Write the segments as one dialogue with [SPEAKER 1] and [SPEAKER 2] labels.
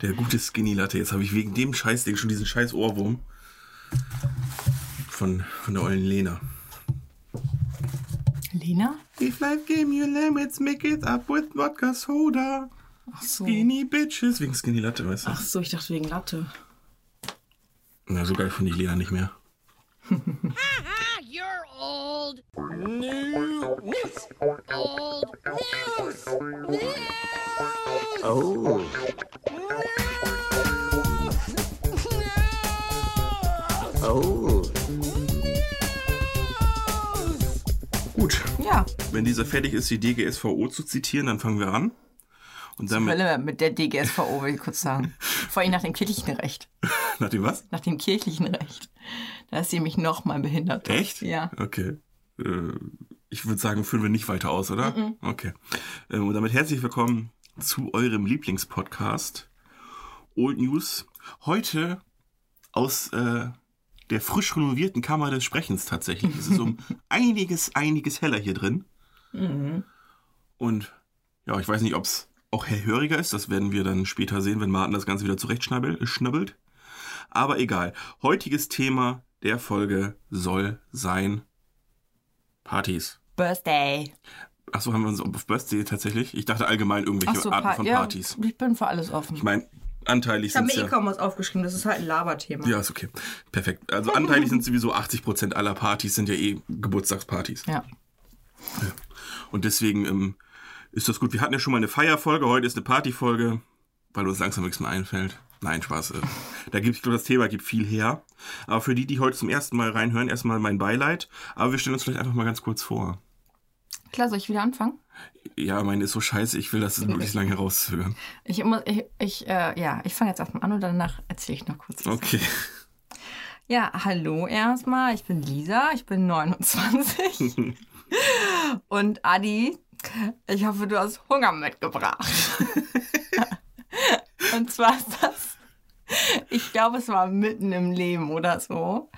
[SPEAKER 1] Der gute Skinny Latte. Jetzt habe ich wegen dem Scheißding schon diesen scheiß Ohrwurm von, von der ollen Lena.
[SPEAKER 2] Lena?
[SPEAKER 1] If life gave you limits, make it up with vodka soda.
[SPEAKER 2] Ach so.
[SPEAKER 1] Skinny Bitches. Wegen Skinny Latte, weißt du?
[SPEAKER 2] Ach so, ich dachte wegen Latte.
[SPEAKER 1] Na, so geil finde ich Lena nicht mehr.
[SPEAKER 3] You're old. News. Old news. News.
[SPEAKER 4] Oh. Oh.
[SPEAKER 1] Gut,
[SPEAKER 2] Ja,
[SPEAKER 1] wenn dieser fertig ist, die DGSVO zu zitieren, dann fangen wir an. Und damit,
[SPEAKER 2] Hölle mit der DGSVO, will ich kurz sagen. Vor allem nach dem kirchlichen Recht.
[SPEAKER 1] nach dem was?
[SPEAKER 2] Nach dem kirchlichen Recht. Da ist sie nämlich noch mal behindert.
[SPEAKER 1] Echt?
[SPEAKER 2] Ja.
[SPEAKER 1] Okay. Äh, ich würde sagen, führen wir nicht weiter aus, oder? Okay. Ähm, Und damit herzlich willkommen zu eurem Lieblingspodcast Old News. Heute aus äh, der frisch renovierten Kammer des Sprechens tatsächlich. Es ist um einiges, einiges heller hier drin. Und ja, ich weiß nicht, ob es auch hellhöriger ist. Das werden wir dann später sehen, wenn Martin das Ganze wieder zurechtschnabbelt. Aber egal. Heutiges Thema der Folge soll sein Partys.
[SPEAKER 2] Birthday.
[SPEAKER 1] Achso, haben wir uns auf Birthday tatsächlich? Ich dachte allgemein irgendwelche
[SPEAKER 2] so,
[SPEAKER 1] Arten
[SPEAKER 2] Pa-
[SPEAKER 1] von
[SPEAKER 2] ja,
[SPEAKER 1] Partys.
[SPEAKER 2] Ich bin für alles offen.
[SPEAKER 1] Ich meine, anteilig
[SPEAKER 2] ich habe
[SPEAKER 1] sind
[SPEAKER 2] mir eh
[SPEAKER 1] ja...
[SPEAKER 2] kaum was aufgeschrieben, das ist halt ein Laberthema.
[SPEAKER 1] Ja, ist okay. Perfekt. Also anteilig sind sowieso 80% aller Partys sind ja eh Geburtstagspartys.
[SPEAKER 2] Ja.
[SPEAKER 1] Und deswegen ähm, ist das gut. Wir hatten ja schon mal eine Feierfolge, heute ist eine Partyfolge, weil uns langsam nichts mehr einfällt. Nein, Spaß. Äh, da gibt ich glaube, das Thema gibt viel her. Aber für die, die heute zum ersten Mal reinhören, erstmal mein Beileid. Aber wir stellen uns vielleicht einfach mal ganz kurz vor.
[SPEAKER 2] Klar, soll ich wieder anfangen?
[SPEAKER 1] Ja, meine ist so scheiße, ich will das möglichst lange herauszögern.
[SPEAKER 2] Ich, muss- ich, ich äh, ja, ich fange jetzt erstmal an und danach erzähle ich noch kurz. was.
[SPEAKER 1] Okay.
[SPEAKER 2] Ja, hallo erstmal. Ich bin Lisa, ich bin 29. und Adi, ich hoffe, du hast Hunger mitgebracht. und zwar ist das, ich glaube, es war mitten im Leben oder so.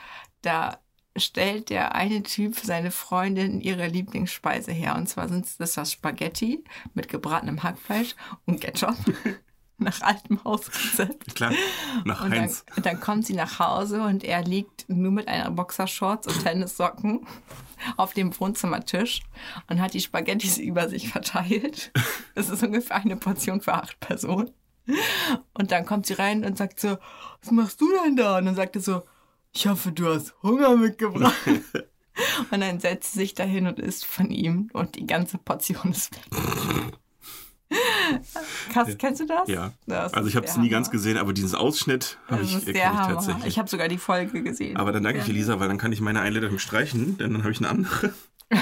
[SPEAKER 2] Da stellt der eine Typ für seine Freundin ihre Lieblingsspeise her. Und zwar sind das das Spaghetti mit gebratenem Hackfleisch und Ketchup. Nach altem Hausrezept.
[SPEAKER 1] Klar, nach
[SPEAKER 2] Und dann,
[SPEAKER 1] Heinz.
[SPEAKER 2] dann kommt sie nach Hause und er liegt nur mit einer Boxershorts und Tennissocken auf dem Wohnzimmertisch und hat die Spaghettis über sich verteilt. Das ist ungefähr eine Portion für acht Personen. Und dann kommt sie rein und sagt so, was machst du denn da? Und dann sagt er so, ich hoffe, du hast Hunger mitgebracht. Und dann setzt sie sich dahin und isst von ihm und die ganze Portion ist weg. Krass, kennst du das?
[SPEAKER 1] Ja.
[SPEAKER 2] Das
[SPEAKER 1] Also ich habe es nie ganz gesehen, aber diesen Ausschnitt habe ich, ich tatsächlich.
[SPEAKER 2] Ich habe sogar die Folge gesehen.
[SPEAKER 1] aber dann danke ich Elisa, weil dann kann ich meine Einleitung streichen, denn dann habe ich eine andere.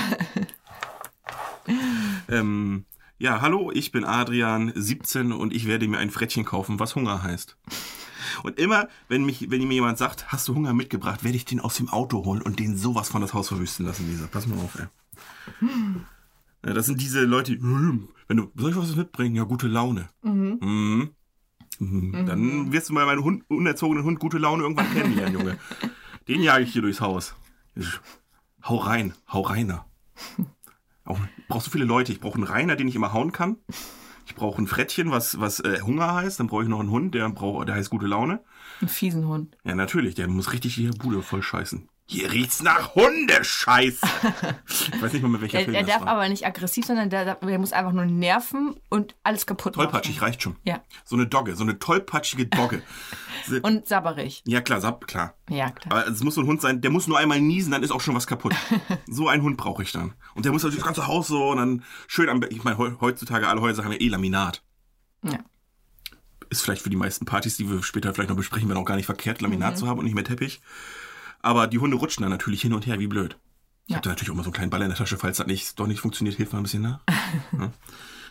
[SPEAKER 1] ähm, ja, hallo, ich bin Adrian, 17 und ich werde mir ein Frettchen kaufen, was Hunger heißt. Und immer, wenn, mich, wenn mir jemand sagt, hast du Hunger mitgebracht, werde ich den aus dem Auto holen und den sowas von das Haus verwüsten lassen, Lisa. Pass mal auf, ey. Ja, das sind diese Leute, die, "Hm, wenn du, soll ich was mitbringen? Ja, gute Laune. Mhm. Mhm. Dann wirst du mal meinen Hund, unerzogenen Hund gute Laune irgendwann kennenlernen, Junge. Den jage ich hier durchs Haus. Hau rein, hau reiner. Auch, ich brauche so viele Leute. Ich brauche einen Reiner, den ich immer hauen kann. Ich brauche ein Frettchen, was, was äh, Hunger heißt. Dann brauche ich noch einen Hund, der, brauch, der heißt gute Laune.
[SPEAKER 2] Ein fiesen Hund.
[SPEAKER 1] Ja, natürlich, der muss richtig die Bude voll scheißen. Hier riecht's nach Hundescheiße. ich weiß nicht mal, mit welcher
[SPEAKER 2] Der,
[SPEAKER 1] Film
[SPEAKER 2] der darf
[SPEAKER 1] war.
[SPEAKER 2] aber nicht aggressiv, sondern der, der muss einfach nur nerven und alles kaputt
[SPEAKER 1] Tollpatschig
[SPEAKER 2] machen.
[SPEAKER 1] reicht schon.
[SPEAKER 2] Ja.
[SPEAKER 1] So eine Dogge, so eine tollpatschige Dogge.
[SPEAKER 2] Und sabberig.
[SPEAKER 1] ja, klar, sab, klar.
[SPEAKER 2] Ja, klar.
[SPEAKER 1] Aber es muss so ein Hund sein, der muss nur einmal niesen, dann ist auch schon was kaputt. so einen Hund brauche ich dann. Und der muss natürlich das ganze Haus so und dann schön am Ich meine, heu- heutzutage alle Häuser haben ja eh Laminat.
[SPEAKER 2] Ja.
[SPEAKER 1] Ist vielleicht für die meisten Partys, die wir später vielleicht noch besprechen werden, auch gar nicht verkehrt, Laminat
[SPEAKER 2] Mhm.
[SPEAKER 1] zu haben und nicht mehr Teppich. Aber die Hunde rutschen dann natürlich hin und her, wie blöd. Ich
[SPEAKER 2] Ja.
[SPEAKER 1] habe da natürlich auch mal so einen kleinen Ball in der Tasche, falls das nicht, doch nicht funktioniert, hilft mal ein bisschen nach. ja.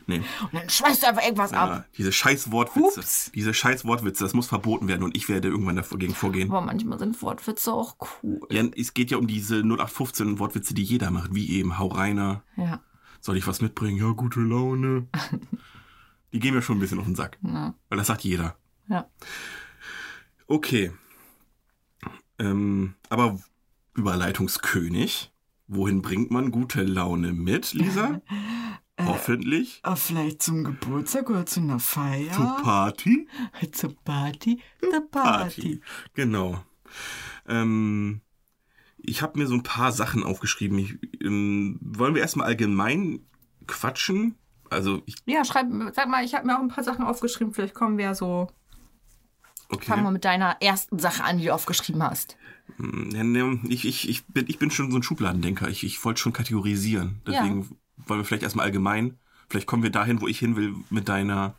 [SPEAKER 1] Nee.
[SPEAKER 2] Und dann schmeißt du einfach irgendwas ab.
[SPEAKER 1] Ja, diese scheiß Wortwitze.
[SPEAKER 2] Hups.
[SPEAKER 1] Diese scheiß Wortwitze, das muss verboten werden und ich werde irgendwann dagegen vorgehen.
[SPEAKER 2] Aber manchmal sind Wortwitze auch cool.
[SPEAKER 1] Ja, es geht ja um diese 0815 Wortwitze, die jeder macht, wie eben Hau reiner,
[SPEAKER 2] Ja.
[SPEAKER 1] soll ich was mitbringen? Ja, gute Laune. die gehen mir schon ein bisschen auf den Sack.
[SPEAKER 2] Ja.
[SPEAKER 1] Weil das sagt jeder.
[SPEAKER 2] Ja.
[SPEAKER 1] Okay. Ähm, aber Überleitungskönig, Wohin bringt man gute Laune mit, Lisa? Hoffentlich.
[SPEAKER 5] Ah, vielleicht zum Geburtstag oder zu einer Feier?
[SPEAKER 1] Zur Party?
[SPEAKER 5] Zur Party? The Party.
[SPEAKER 1] Genau. Ähm, ich habe mir so ein paar Sachen aufgeschrieben. Ich, ähm, wollen wir erstmal allgemein quatschen? Also, ich,
[SPEAKER 2] Ja, schreib, sag mal, ich habe mir auch ein paar Sachen aufgeschrieben. Vielleicht kommen wir so. Fangen wir
[SPEAKER 1] okay.
[SPEAKER 2] mit deiner ersten Sache an, die du aufgeschrieben hast.
[SPEAKER 1] Ja, ne, Ich, ich, ich, bin, ich bin schon so ein Schubladendenker. Ich, ich wollte schon kategorisieren.
[SPEAKER 2] Ja.
[SPEAKER 1] Deswegen wollen wir vielleicht erstmal allgemein. Vielleicht kommen wir dahin, wo ich hin will, mit deiner,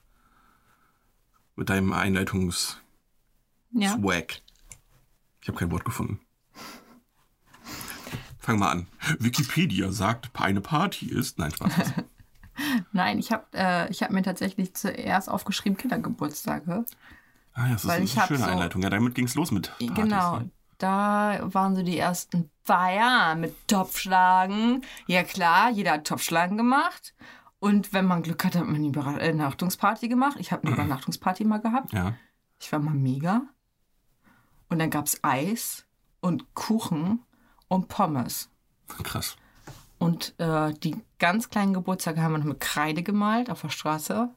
[SPEAKER 1] mit deinem Einleitungs-Swag.
[SPEAKER 2] Ja.
[SPEAKER 1] Ich habe kein Wort gefunden. Fang mal an. Wikipedia sagt, eine Party ist. Nein, Spaß.
[SPEAKER 2] Nein, ich habe äh, ich hab mir tatsächlich zuerst aufgeschrieben Kindergeburtstage.
[SPEAKER 1] Ah, ja, das ist
[SPEAKER 2] Weil
[SPEAKER 1] eine
[SPEAKER 2] ich hab
[SPEAKER 1] schöne
[SPEAKER 2] so-
[SPEAKER 1] Einleitung. Ja, damit ging's los mit Partys.
[SPEAKER 2] genau.
[SPEAKER 1] Ne?
[SPEAKER 2] Da waren so die ersten Feiern mit Topfschlagen. Ja klar, jeder hat Topfschlagen gemacht. Und wenn man Glück hat, hat man eine Übernachtungsparty gemacht. Ich habe eine Übernachtungsparty mal gehabt.
[SPEAKER 1] Ja.
[SPEAKER 2] Ich war mal mega. Und dann gab es Eis und Kuchen und Pommes.
[SPEAKER 1] Krass.
[SPEAKER 2] Und äh, die ganz kleinen Geburtstage haben wir noch mit Kreide gemalt auf der Straße.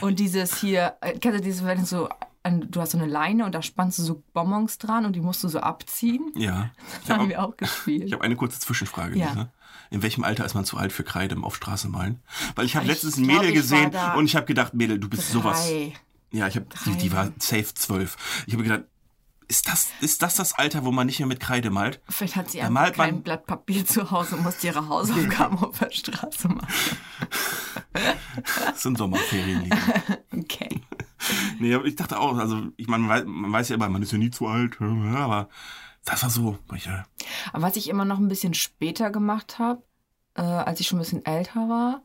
[SPEAKER 2] Und dieses hier, äh, kennst du dieses, wenn du so, du hast so eine Leine und da spannst du so Bonbons dran und die musst du so abziehen?
[SPEAKER 1] Ja.
[SPEAKER 2] Das
[SPEAKER 1] Ich
[SPEAKER 2] haben
[SPEAKER 1] habe
[SPEAKER 2] wir auch gespielt.
[SPEAKER 1] ich hab eine kurze Zwischenfrage,
[SPEAKER 2] Ja.
[SPEAKER 1] Lisa. In welchem Alter ist man zu alt für Kreide auf Straße malen? Weil ich habe letztens ein Mädel gesehen und ich habe gedacht, Mädel, du bist sowas.
[SPEAKER 2] Drei.
[SPEAKER 1] Ja, ich habe die, die war safe zwölf. Ich habe gedacht, ist das, ist das das Alter, wo man nicht mehr mit Kreide malt?
[SPEAKER 2] Vielleicht hat sie einfach kein Blatt Papier zu Hause und musste ihre Hausaufgaben auf der Straße machen.
[SPEAKER 1] Das sind Sommerferien, Lisa.
[SPEAKER 2] Okay.
[SPEAKER 1] Nee, aber ich dachte auch, also ich meine, man weiß, man weiß ja immer, man ist ja nie zu alt, aber das war so, äh,
[SPEAKER 2] Aber was ich immer noch ein bisschen später gemacht habe, äh, als ich schon ein bisschen älter war,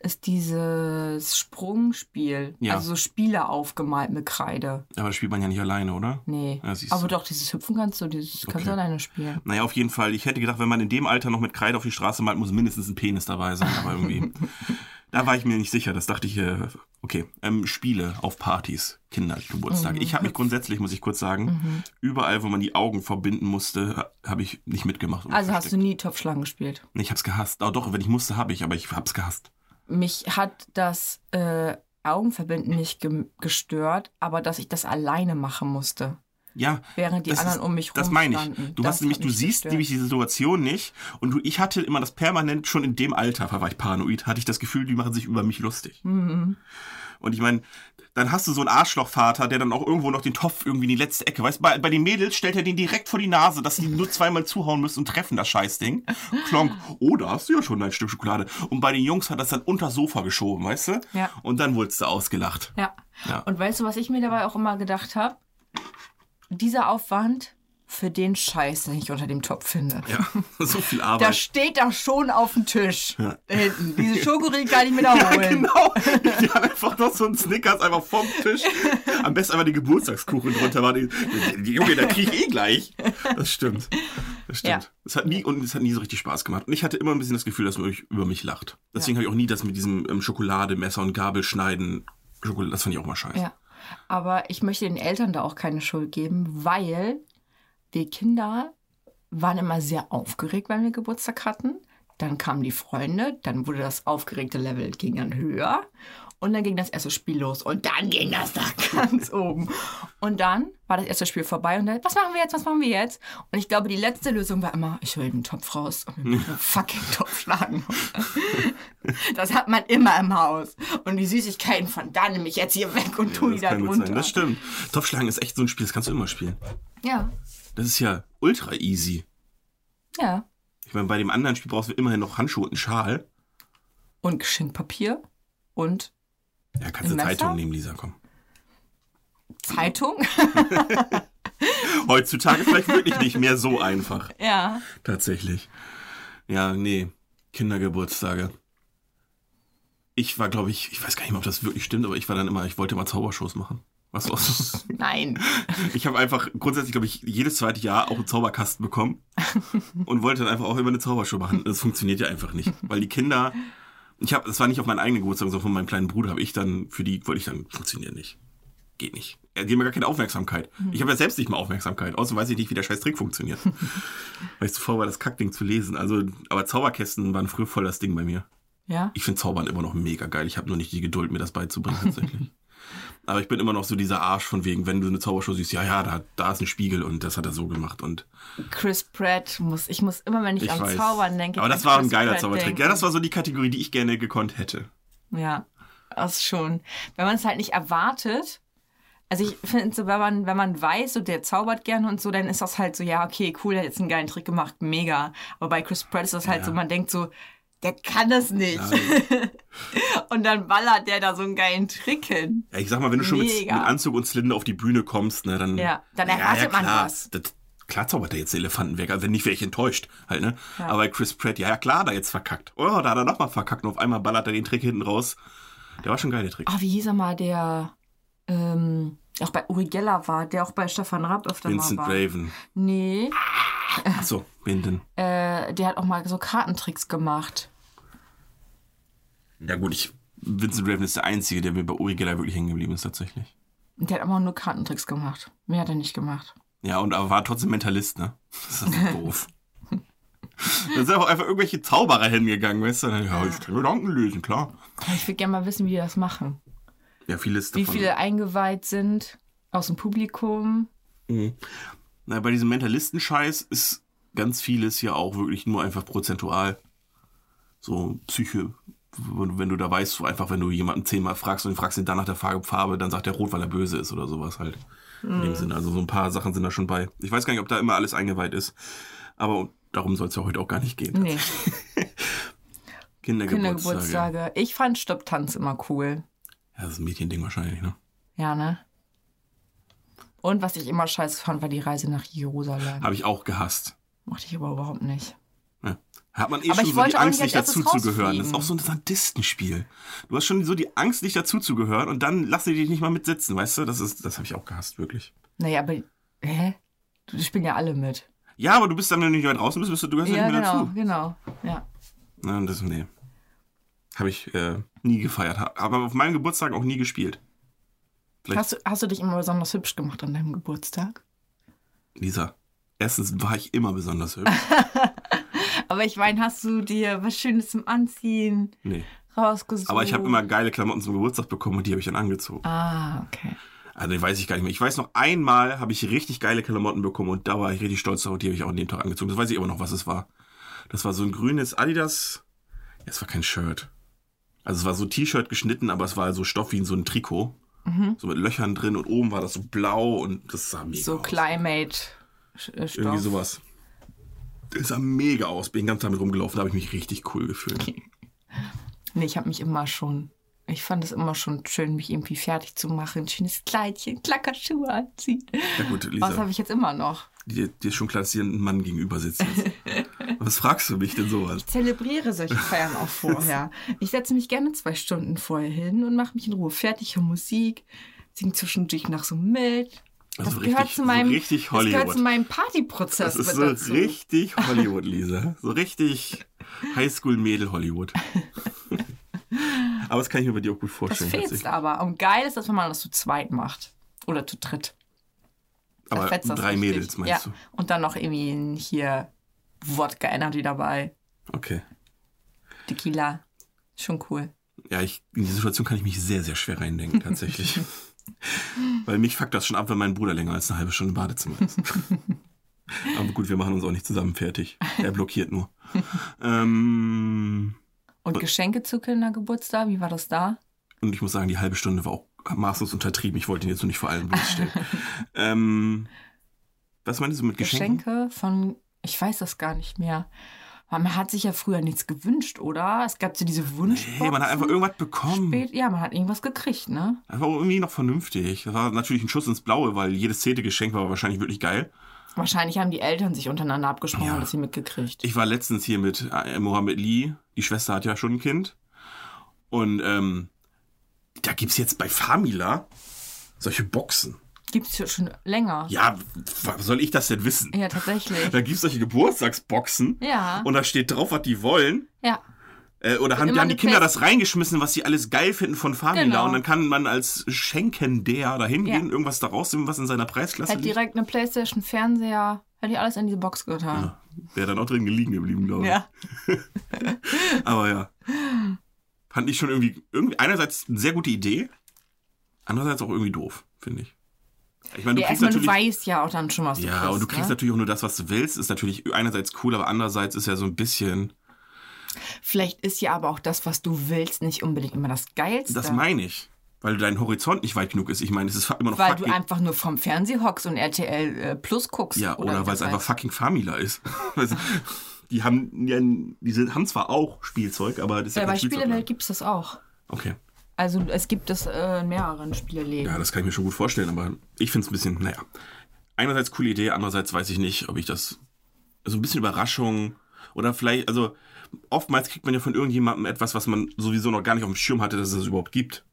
[SPEAKER 2] ist dieses Sprungspiel.
[SPEAKER 1] Ja.
[SPEAKER 2] Also so Spiele aufgemalt mit Kreide.
[SPEAKER 1] aber das spielt man ja nicht alleine, oder?
[SPEAKER 2] Nee.
[SPEAKER 1] Ja,
[SPEAKER 2] Aber doch, dieses Hüpfen kannst du, dieses kannst
[SPEAKER 1] Okay.
[SPEAKER 2] du alleine spielen.
[SPEAKER 1] Naja, auf jeden Fall. Ich hätte gedacht, wenn man in dem Alter noch mit Kreide auf die Straße malt, muss mindestens ein Penis dabei sein. Aber irgendwie, da war ich mir nicht sicher. Das dachte ich, äh, okay. Ähm, Spiele auf Partys, Kindergeburtstage. Ich habe mich grundsätzlich, muss ich kurz sagen, überall, wo man die Augen verbinden musste, habe ich nicht mitgemacht.
[SPEAKER 2] Also hast du
[SPEAKER 1] versteckt.
[SPEAKER 2] nie Topfschlagen gespielt.
[SPEAKER 1] Ich hab's gehasst. Oh, doch, wenn ich musste, habe ich, aber ich hab's gehasst.
[SPEAKER 2] Mich hat das äh, Augenverbinden nicht ge gestört, aber dass ich das alleine machen musste.
[SPEAKER 1] Ja.
[SPEAKER 2] Während die anderen
[SPEAKER 1] ist,
[SPEAKER 2] um mich
[SPEAKER 1] Das meine ich.
[SPEAKER 2] standen.
[SPEAKER 1] Du
[SPEAKER 2] Das
[SPEAKER 1] hast nämlich, du siehst
[SPEAKER 2] gestört.
[SPEAKER 1] nämlich die Situation nicht. Und du, ich hatte immer das permanent schon in dem Alter, war ich paranoid, hatte ich das Gefühl, die machen sich über mich lustig.
[SPEAKER 2] Mhm.
[SPEAKER 1] Und ich meine, dann hast du so einen Arschlochvater, der dann auch irgendwo noch den Topf irgendwie in die letzte Ecke, weißt bei, bei den Mädels stellt er den direkt vor die Nase, dass die nur zweimal zuhauen müssen und treffen das Scheißding. Klonk, oh, da hast du ja schon ein Stück Schokolade. Und bei den Jungs hat das dann unter das Sofa geschoben, weißt du?
[SPEAKER 2] Ja.
[SPEAKER 1] Und dann wurdest du ausgelacht.
[SPEAKER 2] Ja.
[SPEAKER 1] Ja.
[SPEAKER 2] Und weißt du, was ich mir dabei auch immer gedacht habe? Dieser Aufwand für den Scheiß, den ich unter dem Topf finde.
[SPEAKER 1] Ja, so viel
[SPEAKER 2] Da
[SPEAKER 1] Arbeit.
[SPEAKER 2] steht doch schon auf dem Tisch.
[SPEAKER 1] Ja.
[SPEAKER 2] Da hinten. Diese Schokoriegel kann ich mir da
[SPEAKER 1] Ja,
[SPEAKER 2] holen.
[SPEAKER 1] genau. Die haben einfach noch so einen Snickers einfach vom Tisch. Am besten einfach die Geburtstagskuchen drunter war. Die, die, die Junge, da krieg ich eh gleich. Das stimmt. Das stimmt.
[SPEAKER 2] Ja.
[SPEAKER 1] Es hat nie, und es hat nie so richtig Spaß gemacht. Und ich hatte immer ein bisschen das Gefühl, dass man über mich lacht. Deswegen habe ich auch nie das mit diesem ähm, Schokolade, Messer und Gabel schneiden. Schokolade, das fand ich auch mal scheiße.
[SPEAKER 2] Ja. Aber ich möchte den Eltern da auch keine Schuld geben, weil wir Kinder waren immer sehr aufgeregt, wenn wir Geburtstag hatten. Dann kamen die Freunde, dann wurde das aufgeregte Level ging dann höher und dann ging das erste Spiel los und dann ging das da ganz oben. Und dann war das erste Spiel vorbei und dann, was machen wir jetzt, was machen wir jetzt? Und ich glaube, die letzte Lösung war immer, ich hole den Topf raus und einen fucking Topf schlagen. Das hat man immer im Haus. Und die Süßigkeiten von da nehme ich jetzt hier weg und tu die da drunter.
[SPEAKER 1] Das stimmt. Topfschlagen ist echt so ein Spiel, das kannst du immer spielen.
[SPEAKER 2] Ja,
[SPEAKER 1] Das ist ja ultra easy.
[SPEAKER 2] ja.
[SPEAKER 1] Ich meine, bei dem anderen Spiel brauchst du immerhin noch Handschuhe und einen Schal.
[SPEAKER 2] Und Geschenkpapier und
[SPEAKER 1] Ja, kannst du? Zeitung nehmen, Lisa, komm.
[SPEAKER 2] Zeitung.
[SPEAKER 1] Heutzutage vielleicht wirklich nicht mehr so einfach.
[SPEAKER 2] ja.
[SPEAKER 1] Tatsächlich. Ja, nee. Kindergeburtstage. Ich war, glaube ich, ich weiß gar nicht mehr, ob das wirklich stimmt, aber ich war dann immer, ich wollte immer Zaubershows machen. Was war's?
[SPEAKER 2] Nein.
[SPEAKER 1] Ich habe einfach grundsätzlich, glaube ich, jedes zweite Jahr auch einen Zauberkasten bekommen und wollte dann einfach auch immer eine Zaubershow machen. Das funktioniert ja einfach nicht, weil die Kinder, ich habe, das war nicht auf meinen eigenen Geburtstag, sondern von meinem kleinen Bruder, habe ich dann für die wollte ich dann funktioniert nicht. geht nicht. Er gibt mir gar keine Aufmerksamkeit.
[SPEAKER 2] Hm.
[SPEAKER 1] Ich habe ja selbst nicht mal Aufmerksamkeit. Außerdem weiß ich nicht, wie der scheiß Trick funktioniert. Weil ich zu faul war, das Kackding zu lesen. Also, aber Zauberkästen waren früher voll das Ding bei mir.
[SPEAKER 2] Ja?
[SPEAKER 1] Ich finde Zaubern immer noch mega geil. Ich habe nur nicht die Geduld, mir das beizubringen tatsächlich. Aber ich bin immer noch so dieser Arsch von wegen, wenn du eine Zaubershow siehst, ja, ja, da, da ist ein Spiegel und das hat er so gemacht und
[SPEAKER 2] Chris Pratt muss, ich muss immer, wenn ich,
[SPEAKER 1] ich
[SPEAKER 2] an
[SPEAKER 1] weiß.
[SPEAKER 2] Zaubern denke.
[SPEAKER 1] Aber das war ein
[SPEAKER 2] Chris
[SPEAKER 1] geiler
[SPEAKER 2] Pratt
[SPEAKER 1] Zaubertrick.
[SPEAKER 2] denken.
[SPEAKER 1] Ja, das war so die Kategorie, die ich gerne gekonnt hätte.
[SPEAKER 2] Ja, das schon. Wenn man es halt nicht erwartet, also ich finde so, wenn man, wenn man weiß, so der zaubert gerne und so, dann ist das halt so, ja, okay, cool, der hat jetzt einen geilen Trick gemacht, mega. Aber bei Chris Pratt ist das halt
[SPEAKER 1] Ja.
[SPEAKER 2] so, man denkt so, der kann das nicht.
[SPEAKER 1] Ja,
[SPEAKER 2] Und dann ballert der da so einen geilen Trick hin.
[SPEAKER 1] ja, ich sag mal, wenn du schon mit, mit. Anzug und Zylinder auf die Bühne kommst, ne, dann.
[SPEAKER 2] Ja, dann erwartet man
[SPEAKER 1] klar.
[SPEAKER 2] was.
[SPEAKER 1] Das, klar zaubert er jetzt den Elefanten weg. Also wenn nicht, wäre ich enttäuscht halt, ne?
[SPEAKER 2] Ja.
[SPEAKER 1] Aber Chris Pratt, ja, ja, klar, da jetzt verkackt. Oh, da hat er nochmal verkackt und auf einmal ballert er den Trick hinten raus. Der war schon geil, der Trick.
[SPEAKER 2] Ah, wie hieß er mal, der ähm, auch bei Uri Geller war, der auch bei Stefan Rapp öfter
[SPEAKER 1] Vincent
[SPEAKER 2] mal war.
[SPEAKER 1] Raven.
[SPEAKER 2] Nee,
[SPEAKER 1] Achso, wen denn?
[SPEAKER 2] äh, der hat auch mal so Kartentricks gemacht.
[SPEAKER 1] Ja gut, ich, Vincent Raven ist der Einzige, der mir bei Uri Geller wirklich hängen geblieben ist tatsächlich.
[SPEAKER 2] Und der hat immer nur Kartentricks gemacht. Mehr hat er nicht gemacht.
[SPEAKER 1] Ja, und aber war trotzdem Mentalist, ne? Das ist so doof. Da sind auch einfach irgendwelche Zauberer hingegangen, weißt du? Ja, ich kann Gedanken lösen, klar.
[SPEAKER 2] Ich würde gerne mal wissen, wie die das machen.
[SPEAKER 1] Ja, vieles
[SPEAKER 2] Wie
[SPEAKER 1] davon.
[SPEAKER 2] viele eingeweiht sind aus dem Publikum.
[SPEAKER 1] Na, bei diesem Mentalistenscheiß ist ganz vieles ja auch wirklich nur einfach prozentual. So Psyche. Wenn du da weißt, einfach, wenn du jemanden zehnmal fragst und du fragst ihn dann nach der Farbe, dann sagt er rot, weil er böse ist oder sowas halt. In dem Sinne. Also so ein paar Sachen sind da schon bei. Ich weiß gar nicht, ob da immer alles eingeweiht ist. Aber darum soll es ja heute auch gar nicht gehen.
[SPEAKER 2] Nee,
[SPEAKER 1] Kindergeburtstage.
[SPEAKER 2] Kindergeburtstage. Ich fand Stopptanz immer cool.
[SPEAKER 1] Ja, das ist ein Mädchending wahrscheinlich, ne?
[SPEAKER 2] Ja, ne? Und was ich immer scheiße fand, war die Reise nach Jerusalem.
[SPEAKER 1] Habe ich auch gehasst.
[SPEAKER 2] Mochte ich aber überhaupt nicht.
[SPEAKER 1] Hat man eh
[SPEAKER 2] Aber
[SPEAKER 1] schon so die Angst,
[SPEAKER 2] nicht
[SPEAKER 1] nicht
[SPEAKER 2] als erstes
[SPEAKER 1] dazu zu gehören. Das ist auch so ein Sadistenspiel. Du hast schon so die Angst, nicht dazu zu gehören und dann lassen die dich nicht mal mitsitzen, weißt du? Das ist, das habe ich auch gehasst, wirklich.
[SPEAKER 2] Naja, aber. Hä? Du spielen ja alle mit.
[SPEAKER 1] Ja, aber du bist dann, wenn du nicht mehr draußen bist, bist du, du gehörst ja nicht mehr
[SPEAKER 2] genau,
[SPEAKER 1] dazu.
[SPEAKER 2] genau. Ja.
[SPEAKER 1] Na, das, nee. Habe ich äh, nie gefeiert. Aber auf meinem Geburtstag auch nie gespielt. Vielleicht,
[SPEAKER 2] Hast du, hast du dich immer besonders hübsch gemacht an deinem Geburtstag?
[SPEAKER 1] Lisa, erstens war ich immer besonders hübsch.
[SPEAKER 2] Aber ich meine, hast du dir was Schönes zum Anziehen
[SPEAKER 1] nee.
[SPEAKER 2] rausgesucht?
[SPEAKER 1] Aber ich habe immer geile Klamotten zum Geburtstag bekommen und die habe ich dann angezogen.
[SPEAKER 2] Ah, okay.
[SPEAKER 1] Also, den weiß ich gar nicht mehr. Ich weiß noch, einmal habe ich richtig geile Klamotten bekommen und da war ich richtig stolz drauf und die habe ich auch an dem Tag angezogen. Das weiß ich immer noch, was es war. Das war so ein grünes Adidas. Ja, es war kein Shirt. Also es war so T-Shirt geschnitten, aber es war so Stoff wie in so ein Trikot. So mit Löchern drin und oben war das so blau und das sah mega
[SPEAKER 2] So
[SPEAKER 1] aus.
[SPEAKER 2] Climate äh, Stoff.
[SPEAKER 1] Irgendwie sowas. Das sah mega aus. Bin den ganzen Tag mit rumgelaufen, da habe ich mich richtig cool gefühlt.
[SPEAKER 2] Nee, ich habe mich immer schon. Ich fand es immer schon schön, mich irgendwie fertig zu machen. Schönes Kleidchen, Klackerschuhe anziehen.
[SPEAKER 1] Ja gut,
[SPEAKER 2] Was habe
[SPEAKER 1] Lisa,
[SPEAKER 2] ich jetzt immer noch?
[SPEAKER 1] dir, dir ist schon klar, dass hier ein Mann gegenüber sitzt. Was fragst du mich denn sowas?
[SPEAKER 2] Zelebriere solche Feiern auch vorher. Ich setze mich gerne zwei Stunden vorher hin und mache mich in Ruhe fertig, höre Musik, singe zwischendurch noch so mit. Das
[SPEAKER 1] Also
[SPEAKER 2] gehört
[SPEAKER 1] richtig-
[SPEAKER 2] zu
[SPEAKER 1] so
[SPEAKER 2] meinem,
[SPEAKER 1] richtig
[SPEAKER 2] das gehört
[SPEAKER 1] Hollywood.
[SPEAKER 2] zu meinem Partyprozess
[SPEAKER 1] Das ist so
[SPEAKER 2] dazu.
[SPEAKER 1] richtig Hollywood, Lisa. So richtig Highschool-Mädel-Hollywood. Aber das kann ich mir bei dir auch gut
[SPEAKER 2] Das
[SPEAKER 1] vorstellen.
[SPEAKER 2] fetzt
[SPEAKER 1] tatsächlich.
[SPEAKER 2] aber. Und geil ist das, wenn man das zu zweit macht. Oder zu dritt. Da
[SPEAKER 1] Aber
[SPEAKER 2] fetzt das
[SPEAKER 1] drei
[SPEAKER 2] richtig.
[SPEAKER 1] Mädels meinst
[SPEAKER 2] ja.
[SPEAKER 1] du?
[SPEAKER 2] Und dann noch irgendwie hier Wodka Energy dabei.
[SPEAKER 1] Okay.
[SPEAKER 2] Tequila. Schon cool.
[SPEAKER 1] Ja, ich, in die Situation kann ich mich sehr, sehr schwer reindenken, tatsächlich. Weil mich fuckt das schon ab, wenn mein Bruder länger als eine halbe Stunde im Badezimmer ist. Aber gut, wir machen uns auch nicht zusammen fertig. Er blockiert nur. ähm,
[SPEAKER 2] Und Geschenke zu Kindergeburtstag, wie war das da?
[SPEAKER 1] und ich muss sagen, die halbe Stunde war auch maßlos untertrieben. Ich wollte ihn jetzt nur nicht vor allem bloßstellen. ähm, was meinst du mit Geschenken?
[SPEAKER 2] Geschenke von, ich weiß das gar nicht mehr. Man hat sich ja früher nichts gewünscht, oder? Es gab so diese Wunschboxen.
[SPEAKER 1] Hey, man hat einfach irgendwas bekommen.
[SPEAKER 2] Spät, ja, man hat irgendwas gekriegt, ne?
[SPEAKER 1] Einfach irgendwie noch vernünftig. Das war natürlich ein Schuss ins Blaue, weil jedes zehnte Geschenk war wahrscheinlich wirklich geil.
[SPEAKER 2] Wahrscheinlich haben die Eltern sich untereinander abgesprochen
[SPEAKER 1] Ja.
[SPEAKER 2] und das sie mitgekriegt.
[SPEAKER 1] Ich war letztens hier mit äh, Mohammed Lee. Die Schwester hat ja schon ein Kind. Und ähm, da gibt's jetzt bei Famila solche Boxen.
[SPEAKER 2] Gibt's ja schon länger.
[SPEAKER 1] Ja, soll ich das denn wissen?
[SPEAKER 2] Ja, tatsächlich.
[SPEAKER 1] Da gibt's solche Geburtstagsboxen.
[SPEAKER 2] Ja.
[SPEAKER 1] Und da steht drauf, was die wollen.
[SPEAKER 2] Ja.
[SPEAKER 1] Äh, oder haben, haben die Kinder das reingeschmissen, was sie alles geil finden von Famila
[SPEAKER 2] Genau.
[SPEAKER 1] und dann kann man als Schenkender da hingehen,
[SPEAKER 2] Ja.
[SPEAKER 1] irgendwas da rausnehmen, was in seiner Preisklasse
[SPEAKER 2] Hätte
[SPEAKER 1] liegt.
[SPEAKER 2] direkt eine Playstation, Fernseher, hätte ich alles in diese Box getan.
[SPEAKER 1] Wäre dann auch drin liegen geblieben, glaube ich.
[SPEAKER 2] Ja.
[SPEAKER 1] Aber ja. Fand ich schon irgendwie, irgendwie einerseits eine sehr gute Idee, andererseits auch irgendwie doof, finde ich. Ich meine, du
[SPEAKER 2] Ja,
[SPEAKER 1] kriegst
[SPEAKER 2] erstmal, du
[SPEAKER 1] natürlich.
[SPEAKER 2] weißt ja auch dann schon, was du
[SPEAKER 1] Ja,
[SPEAKER 2] kriegst.
[SPEAKER 1] und du kriegst
[SPEAKER 2] ne?
[SPEAKER 1] natürlich auch nur das, was du willst. Ist natürlich einerseits cool, aber andererseits ist ja so ein bisschen.
[SPEAKER 2] Vielleicht ist ja aber auch das, was du willst, nicht unbedingt immer das Geilste.
[SPEAKER 1] Das meine ich. Weil dein Horizont nicht weit genug ist. Ich meine, es ist immer noch
[SPEAKER 2] weil du einfach nur vom Fernseher hockst und RTL äh, Plus guckst.
[SPEAKER 1] Ja, oder,
[SPEAKER 2] wie
[SPEAKER 1] weil es einfach fucking Famila ist. Die haben ja, die haben zwar auch Spielzeug, aber das ist ja,
[SPEAKER 2] Ja, bei
[SPEAKER 1] Spielzeug.
[SPEAKER 2] Spielewelt gibt es das auch.
[SPEAKER 1] Okay.
[SPEAKER 2] Also es gibt es äh, in mehreren Spieleläden.
[SPEAKER 1] Ja, das kann ich mir schon gut vorstellen, aber ich finde es ein bisschen, naja. Einerseits coole Idee, andererseits weiß ich nicht, ob ich das. So ein bisschen Überraschung oder vielleicht, also oftmals kriegt man ja von irgendjemandem etwas, was man sowieso noch gar nicht auf dem Schirm hatte, dass es das überhaupt gibt.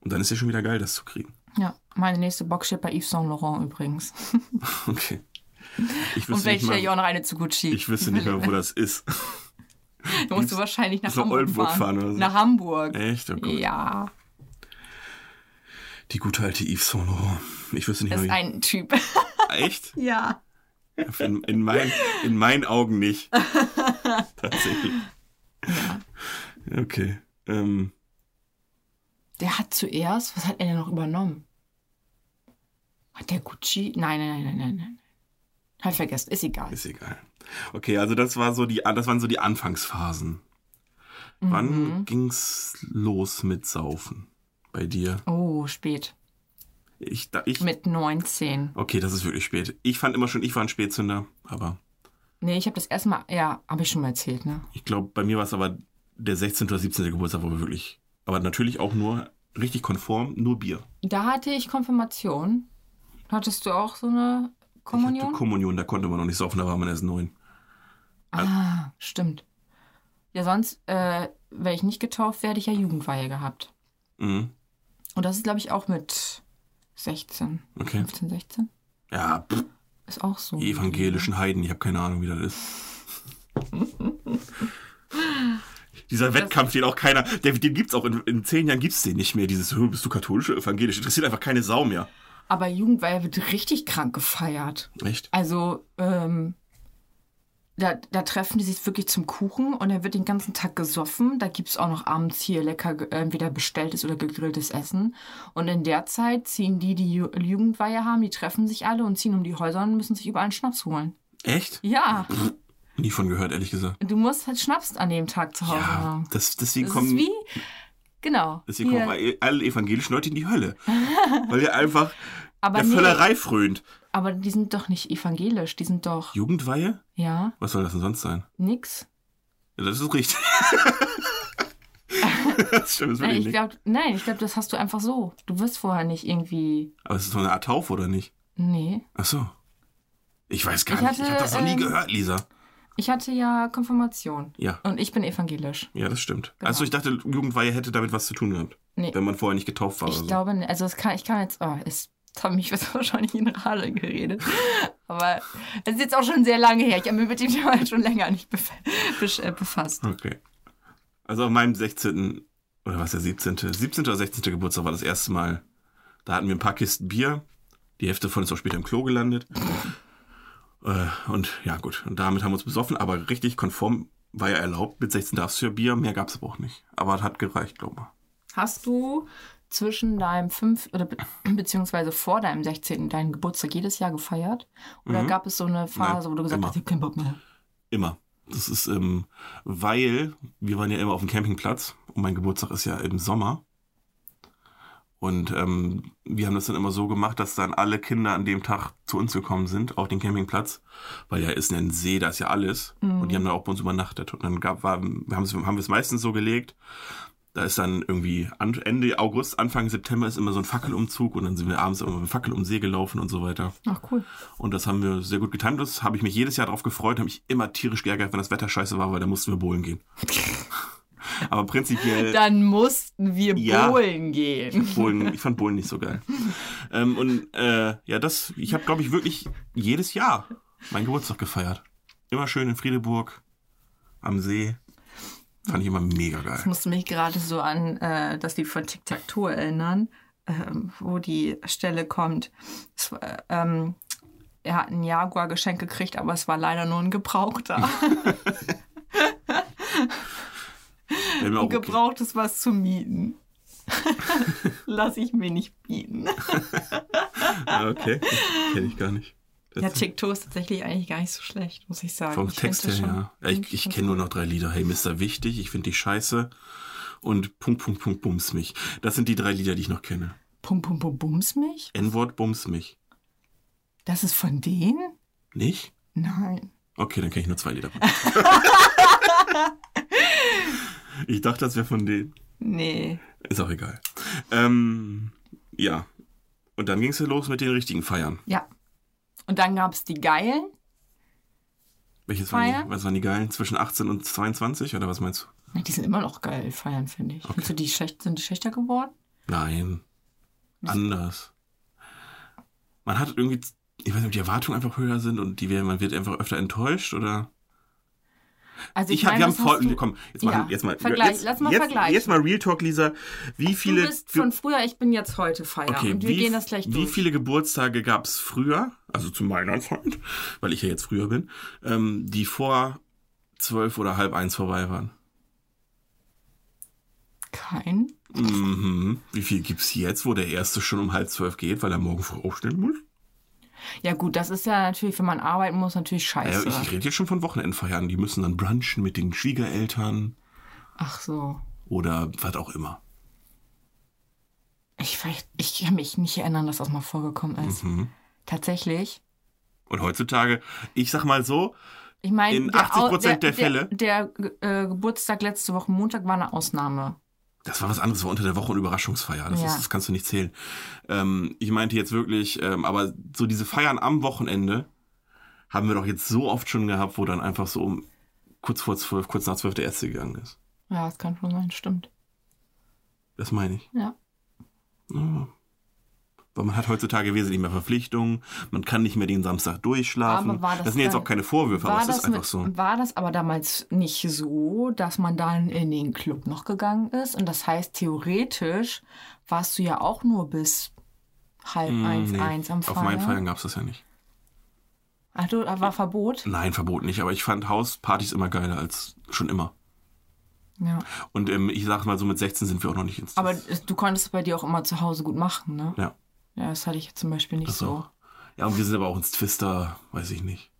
[SPEAKER 1] Und dann ist ja schon wieder geil, das zu kriegen.
[SPEAKER 2] Ja, meine nächste Box steht bei Yves Saint Laurent übrigens.
[SPEAKER 1] Okay. Ich
[SPEAKER 2] Und
[SPEAKER 1] wüsste,
[SPEAKER 2] stelle ich
[SPEAKER 1] mal,
[SPEAKER 2] auch noch eine zu Gucci.
[SPEAKER 1] ich wüsste nicht mehr, wo das ist.
[SPEAKER 2] Du musst du wahrscheinlich nach Hamburg
[SPEAKER 1] Oldenburg
[SPEAKER 2] fahren.
[SPEAKER 1] fahren oder so.
[SPEAKER 2] Nach Hamburg.
[SPEAKER 1] Echt? Oh Gott.
[SPEAKER 2] Ja,
[SPEAKER 1] Die gute alte Yves Saint Laurent. Ich wüsste nicht
[SPEAKER 2] das ist
[SPEAKER 1] mehr,
[SPEAKER 2] ein Typ.
[SPEAKER 1] wie. Echt?
[SPEAKER 2] ja.
[SPEAKER 1] In, in, mein, in meinen Augen nicht. Tatsächlich. Okay. Ähm,
[SPEAKER 2] Der hat zuerst, was hat er denn noch übernommen? Hat der Gucci? Nein, nein, nein, nein, nein, nein. Hab ich vergessen, ist egal.
[SPEAKER 1] Ist egal. Okay, also das war so die, das waren so die Anfangsphasen.
[SPEAKER 2] Mhm.
[SPEAKER 1] Wann ging's los mit Saufen bei dir?
[SPEAKER 2] Oh, spät.
[SPEAKER 1] Ich, da, ich,
[SPEAKER 2] Mit 19.
[SPEAKER 1] okay, das ist wirklich spät. Ich fand immer schon, ich war ein Spätzünder, aber
[SPEAKER 2] Nee, ich habe das erstmal, ja, habe ich schon mal erzählt, ne?
[SPEAKER 1] ich glaube, bei mir war es aber der 16. oder 17. Geburtstag, wo wir wirklich, aber natürlich auch nur richtig konform, nur Bier.
[SPEAKER 2] Da hatte ich Konfirmation. Hattest du auch so eine Kommunion?
[SPEAKER 1] Kommunion, da konnte man noch nicht saufen, da war man erst neun.
[SPEAKER 2] ah, stimmt. Ja, sonst, äh, wäre ich nicht getauft, wäre ich ja Jugendweihe gehabt.
[SPEAKER 1] Mhm.
[SPEAKER 2] Und das ist, glaube ich, auch mit 16.
[SPEAKER 1] Okay.
[SPEAKER 2] 15, 16?
[SPEAKER 1] Ja, pff,
[SPEAKER 2] Ist auch so.
[SPEAKER 1] die evangelischen Heiden, ich habe keine Ahnung, wie das ist. Dieser Wettkampf, den auch keiner, den gibt's auch in, in zehn Jahren gibt's den nicht mehr. Dieses, "Hö, bist du katholisch oder evangelisch? Interessiert einfach keine Sau mehr.
[SPEAKER 2] Aber Jugendweihe wird richtig krank gefeiert.
[SPEAKER 1] Echt?
[SPEAKER 2] Also, ähm, da, da treffen die sich wirklich zum Kuchen und er wird den ganzen Tag gesoffen. Da gibt es auch noch abends hier lecker ge- entweder bestelltes oder gegrilltes Essen. Und in der Zeit ziehen die, die Ju Jugendweihe haben, die treffen sich alle und ziehen um die Häuser und müssen sich überall einen Schnaps holen.
[SPEAKER 1] Echt?
[SPEAKER 2] Ja,
[SPEAKER 1] Nie von gehört, ehrlich gesagt.
[SPEAKER 2] du musst halt Schnaps an dem Tag zu Hause
[SPEAKER 1] Ja,
[SPEAKER 2] haben.
[SPEAKER 1] das, deswegen
[SPEAKER 2] Das
[SPEAKER 1] kommen,
[SPEAKER 2] ist wie, genau.
[SPEAKER 1] deswegen
[SPEAKER 2] hier.
[SPEAKER 1] kommen alle evangelischen Leute in die Hölle. weil ihr einfach
[SPEAKER 2] aber,
[SPEAKER 1] der
[SPEAKER 2] nee,
[SPEAKER 1] Völlerei frönt.
[SPEAKER 2] aber die sind doch nicht evangelisch, die sind doch,
[SPEAKER 1] Jugendweihe?
[SPEAKER 2] ja,
[SPEAKER 1] Was soll das denn sonst sein?
[SPEAKER 2] nix.
[SPEAKER 1] Ja, das ist richtig. das stimmt, das
[SPEAKER 2] Nein,
[SPEAKER 1] wirklich
[SPEAKER 2] ich glaube, nein, ich glaube, das hast du einfach so. Du wirst vorher nicht irgendwie,
[SPEAKER 1] Aber es ist so eine Art Taufe, oder nicht?
[SPEAKER 2] nee.
[SPEAKER 1] Ach so. Ich weiß gar
[SPEAKER 2] Ich
[SPEAKER 1] nicht. ich
[SPEAKER 2] hatte,
[SPEAKER 1] habe das noch nie
[SPEAKER 2] ähm,
[SPEAKER 1] gehört, Lisa.
[SPEAKER 2] Ich hatte ja Konfirmation.
[SPEAKER 1] Ja.
[SPEAKER 2] Und ich bin evangelisch.
[SPEAKER 1] Ja, das stimmt.
[SPEAKER 2] Genau.
[SPEAKER 1] Also ich dachte, Jugendweihe hätte damit was zu tun gehabt.
[SPEAKER 2] Nee.
[SPEAKER 1] Wenn man vorher nicht getauft war
[SPEAKER 2] Ich
[SPEAKER 1] so.
[SPEAKER 2] glaube, nicht. also es kann, ich kann jetzt, oh, es habe mich wahrscheinlich in Rade geredet. Aber es ist jetzt auch schon sehr lange her. Ich habe mich mit dem Thema halt schon länger nicht äh, befasst.
[SPEAKER 1] Okay. Also auf meinem 16. oder was der 17. 17. oder 16. Geburtstag war das erste Mal. Da hatten wir ein paar Kisten Bier. Die Hälfte von ist auch später im Klo gelandet. Äh, und ja, gut. Und damit haben wir uns besoffen, aber richtig konform war ja erlaubt. Mit 16 darfst du ja Bier, mehr gab es aber auch nicht. Aber es hat gereicht, glaube ich.
[SPEAKER 2] Hast du zwischen deinem 5. oder be beziehungsweise vor deinem 16. deinen Geburtstag jedes Jahr gefeiert? Oder gab es so eine Phase,
[SPEAKER 1] Mhm. Nein,
[SPEAKER 2] wo du gesagt
[SPEAKER 1] immer.
[SPEAKER 2] hast, ich hab keinen Bock mehr?
[SPEAKER 1] Immer. Das ist, ähm, weil wir waren ja immer auf dem Campingplatz und mein Geburtstag ist ja im Sommer. Und ähm, wir haben das dann immer so gemacht, dass dann alle Kinder an dem Tag zu uns gekommen sind, auf den Campingplatz, weil ja ist ein See, da ist ja alles. Und die haben dann auch bei uns übernachtet. Und dann gab, war, wir haben es haben wir es meistens so gelegt, da ist dann irgendwie Ende August, Anfang September ist immer so ein Fackelumzug und dann sind wir abends immer mit Fackel um den See gelaufen und so weiter.
[SPEAKER 2] Ach, cool.
[SPEAKER 1] Und das haben wir sehr gut getan. Das habe ich mich jedes Jahr drauf gefreut, habe mich immer tierisch geärgert, wenn das Wetter scheiße war, weil da mussten wir bowlen gehen. Aber prinzipiell,
[SPEAKER 2] Dann mussten wir
[SPEAKER 1] Ja.
[SPEAKER 2] bowlen gehen.
[SPEAKER 1] bowlen, ich fand Bowlen nicht so geil. Ähm, und äh, ja, das, ich habe, glaube ich, wirklich jedes Jahr meinen Geburtstag gefeiert. Immer schön in Friedeburg, am See. Fand ich immer mega geil.
[SPEAKER 2] Ich musste mich gerade so an äh, das Lied von Tic Tac Toe erinnern, ähm, wo die Stelle kommt. War, ähm, er hat einen Jaguar geschenkt gekriegt, aber es war leider nur ein gebrauchter.
[SPEAKER 1] Wäre mir auch okay.
[SPEAKER 2] gebrauchtes was zu mieten. Lass ich mir nicht bieten.
[SPEAKER 1] Ah, okay, kenne ich gar nicht.
[SPEAKER 2] Ja, Tic Toe ist tatsächlich eigentlich gar nicht so schlecht, muss ich sagen.
[SPEAKER 1] vom
[SPEAKER 2] Ich
[SPEAKER 1] Text her, ja. ja. Ich, ich kenne nur noch drei Lieder. Hey, Mr. Wichtig, ich finde dich scheiße. Und Punkt, Punkt, Punkt, Bums mich. Das sind die drei Lieder, die ich noch kenne.
[SPEAKER 2] Pum Pum Pum Bums mich?
[SPEAKER 1] N-Wort, Bums mich.
[SPEAKER 2] Das ist von denen?
[SPEAKER 1] Nicht?
[SPEAKER 2] Nein.
[SPEAKER 1] Okay, dann kenne ich nur zwei Lieder. ich dachte, das wäre von denen.
[SPEAKER 2] Nee.
[SPEAKER 1] Ist auch egal. Ähm, ja. Und dann ging es ja los mit den richtigen Feiern.
[SPEAKER 2] Ja. Und dann gab es die Geilen.
[SPEAKER 1] Welches waren
[SPEAKER 2] Feiern?
[SPEAKER 1] die, was waren die geilen? Zwischen 18 und 22 oder was meinst du?
[SPEAKER 2] Nee, Die sind immer noch geil, feiern, finde ich. Findest du, die schlecht, sind die schlechter geworden?
[SPEAKER 1] Nein. Anders. Man hat irgendwie, ich weiß nicht, ob die Erwartungen einfach höher sind und die, man wird einfach öfter enttäuscht oder.
[SPEAKER 2] Also
[SPEAKER 1] Ich hab,
[SPEAKER 2] meine,
[SPEAKER 1] wir haben voll, komm, jetzt
[SPEAKER 2] Ja,
[SPEAKER 1] mal, jetzt mal,
[SPEAKER 2] Vergleich,
[SPEAKER 1] jetzt,
[SPEAKER 2] lass mal
[SPEAKER 1] jetzt,
[SPEAKER 2] vergleichen.
[SPEAKER 1] Jetzt mal Real Talk, Lisa. Wie viele,
[SPEAKER 2] du bist von früher, ich bin jetzt heute Feier.
[SPEAKER 1] okay,
[SPEAKER 2] und wir
[SPEAKER 1] wie,
[SPEAKER 2] gehen das gleich
[SPEAKER 1] wie
[SPEAKER 2] durch.
[SPEAKER 1] viele Geburtstage gab es früher, also zu meiner Zeit, weil ich ja jetzt früher bin, ähm, die vor zwölf oder halb eins vorbei waren?
[SPEAKER 2] Kein.
[SPEAKER 1] Mhm. Wie viel gibt's jetzt, wo der erste schon um halb zwölf geht, weil er morgen früh aufstehen muss?
[SPEAKER 2] Ja gut, das ist ja natürlich, wenn man arbeiten muss, natürlich
[SPEAKER 1] Ja,
[SPEAKER 2] scheiße.
[SPEAKER 1] ich, ich rede jetzt schon von Wochenendfeiern. Die müssen dann brunchen mit den Schwiegereltern
[SPEAKER 2] Ach so.
[SPEAKER 1] oder was auch immer.
[SPEAKER 2] Ich, ich kann mich nicht erinnern, dass das mal vorgekommen ist.
[SPEAKER 1] Mhm.
[SPEAKER 2] Tatsächlich.
[SPEAKER 1] Und heutzutage, ich sag mal so,
[SPEAKER 2] Ich meine,
[SPEAKER 1] In
[SPEAKER 2] der
[SPEAKER 1] 80%
[SPEAKER 2] Au-
[SPEAKER 1] der Fälle-
[SPEAKER 2] Der, der äh, Geburtstag letzte Woche Montag war eine Ausnahme.
[SPEAKER 1] Das war was anderes, war unter der Woche eine Überraschungsfeier. Das,
[SPEAKER 2] Ja.
[SPEAKER 1] ist, das kannst du nicht zählen. Ähm, ich meinte jetzt wirklich, ähm, aber so diese Feiern am Wochenende haben wir doch jetzt so oft schon gehabt, wo dann einfach so um kurz vor zwölf, kurz nach zwölf der erste gegangen ist.
[SPEAKER 2] Ja, das kann schon sein, stimmt.
[SPEAKER 1] Das meine ich.
[SPEAKER 2] Ja.
[SPEAKER 1] Ja. Weil man hat heutzutage wesentlich mehr Verpflichtungen, man kann nicht mehr den Samstag durchschlafen.
[SPEAKER 2] Das
[SPEAKER 1] das sind jetzt auch keine Vorwürfe, aber es ist einfach
[SPEAKER 2] mit,
[SPEAKER 1] so.
[SPEAKER 2] war das aber damals nicht so, dass man dann in den Club noch gegangen ist? Und das heißt, theoretisch warst du ja auch nur bis halb
[SPEAKER 1] Hm,
[SPEAKER 2] eins,
[SPEAKER 1] nee,
[SPEAKER 2] eins am Feiern.
[SPEAKER 1] Auf meinen Feiern gab es das ja nicht.
[SPEAKER 2] Ach, du, war Verbot?
[SPEAKER 1] Nein, verboten nicht, aber ich fand Hauspartys immer geiler als schon immer.
[SPEAKER 2] Ja.
[SPEAKER 1] Und ähm, ich sag mal so, mit 16 sind wir auch noch nicht ins
[SPEAKER 2] Aber du konntest es bei dir auch immer zu Hause gut machen, ne?
[SPEAKER 1] Ja,
[SPEAKER 2] Ja, das hatte ich zum Beispiel nicht so.
[SPEAKER 1] auch. Ja, und wir sind aber auch ins Twister, weiß ich nicht.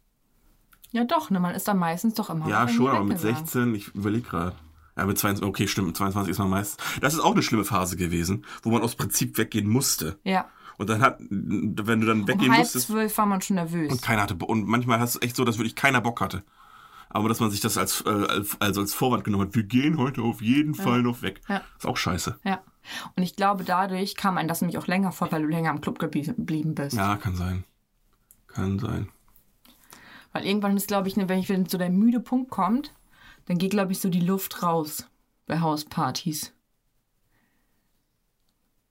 [SPEAKER 2] Ja, doch, ne? Man ist dann meistens doch immer
[SPEAKER 1] Ja, schon, aber mit
[SPEAKER 2] weggegangen.
[SPEAKER 1] 16, ich überlege gerade. Ja, mit 22, okay, stimmt, mit 22 ist man meist. Das ist auch eine schlimme Phase gewesen, wo man aus Prinzip weggehen musste.
[SPEAKER 2] Ja.
[SPEAKER 1] Und dann hat, wenn du dann
[SPEAKER 2] Um
[SPEAKER 1] weggehen
[SPEAKER 2] halb
[SPEAKER 1] musstest,
[SPEAKER 2] zwölf war man schon nervös.
[SPEAKER 1] und keiner hatte, und manchmal hast du echt so, dass wirklich keiner Bock hatte. Aber dass man sich das als, äh, als, also als Vorwand genommen hat, wir gehen heute auf jeden Fall noch weg.
[SPEAKER 2] Ja.
[SPEAKER 1] Ist auch scheiße.
[SPEAKER 2] Ja. Und ich glaube, dadurch kam einem das nämlich auch länger vor, weil du länger im Club geblie- geblieben bist.
[SPEAKER 1] Ja, kann sein. Kann sein.
[SPEAKER 2] Weil irgendwann ist, glaube ich, ne, wenn ich wenn so der müde Punkt kommt, dann geht, glaube ich, so die Luft raus bei Hauspartys.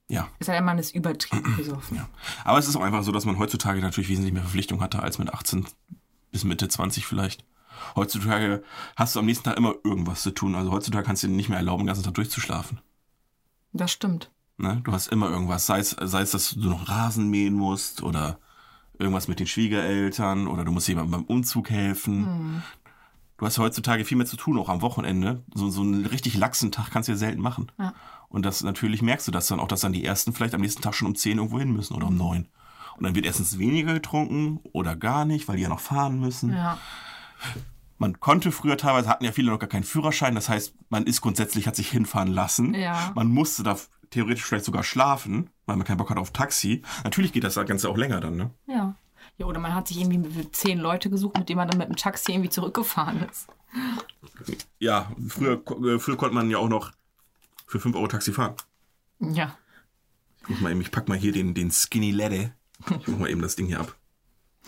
[SPEAKER 1] Ja.
[SPEAKER 2] Es sei denn, man ist übertrieben besoffen.
[SPEAKER 1] Ja. Aber es ist auch einfach so, dass man heutzutage natürlich wesentlich mehr Verpflichtung hatte als mit 18 bis Mitte 20 vielleicht. Heutzutage hast du am nächsten Tag immer irgendwas zu tun. Also heutzutage kannst du dir nicht mehr erlauben, den ganzen Tag durchzuschlafen.
[SPEAKER 2] Das stimmt.
[SPEAKER 1] Ne? Du hast immer irgendwas. Sei es, sei es, dass du noch Rasen mähen musst oder irgendwas mit den Schwiegereltern oder du musst jemandem beim Umzug helfen. Du hast heutzutage viel mehr zu tun, auch am Wochenende. So, so einen richtig laxen Tag kannst du ja selten machen.
[SPEAKER 2] Ja.
[SPEAKER 1] Und das natürlich merkst du das dann auch, dass dann die ersten vielleicht am nächsten Tag schon um 10 irgendwo hin müssen oder um 9. Und dann wird erstens weniger getrunken oder gar nicht, weil die ja noch fahren müssen.
[SPEAKER 2] Ja.
[SPEAKER 1] Man konnte früher teilweise, hatten ja viele noch gar keinen Führerschein. Das heißt, man ist grundsätzlich, hat sich hinfahren lassen.
[SPEAKER 2] Ja.
[SPEAKER 1] Man musste da theoretisch vielleicht sogar schlafen, weil man keinen Bock hat auf Taxi. Natürlich geht das Ganze auch länger dann, ne?
[SPEAKER 2] Ja. Ja, oder man hat sich irgendwie mit zehn Leute gesucht, mit denen man dann mit dem Taxi irgendwie zurückgefahren ist.
[SPEAKER 1] Ja, früher, äh, früher konnte man ja auch noch für 5 Euro Taxi fahren.
[SPEAKER 2] Ja.
[SPEAKER 1] Ich, mal eben, ich pack mal hier den, den Skinny Ladder. Ich mach mal eben das Ding hier ab.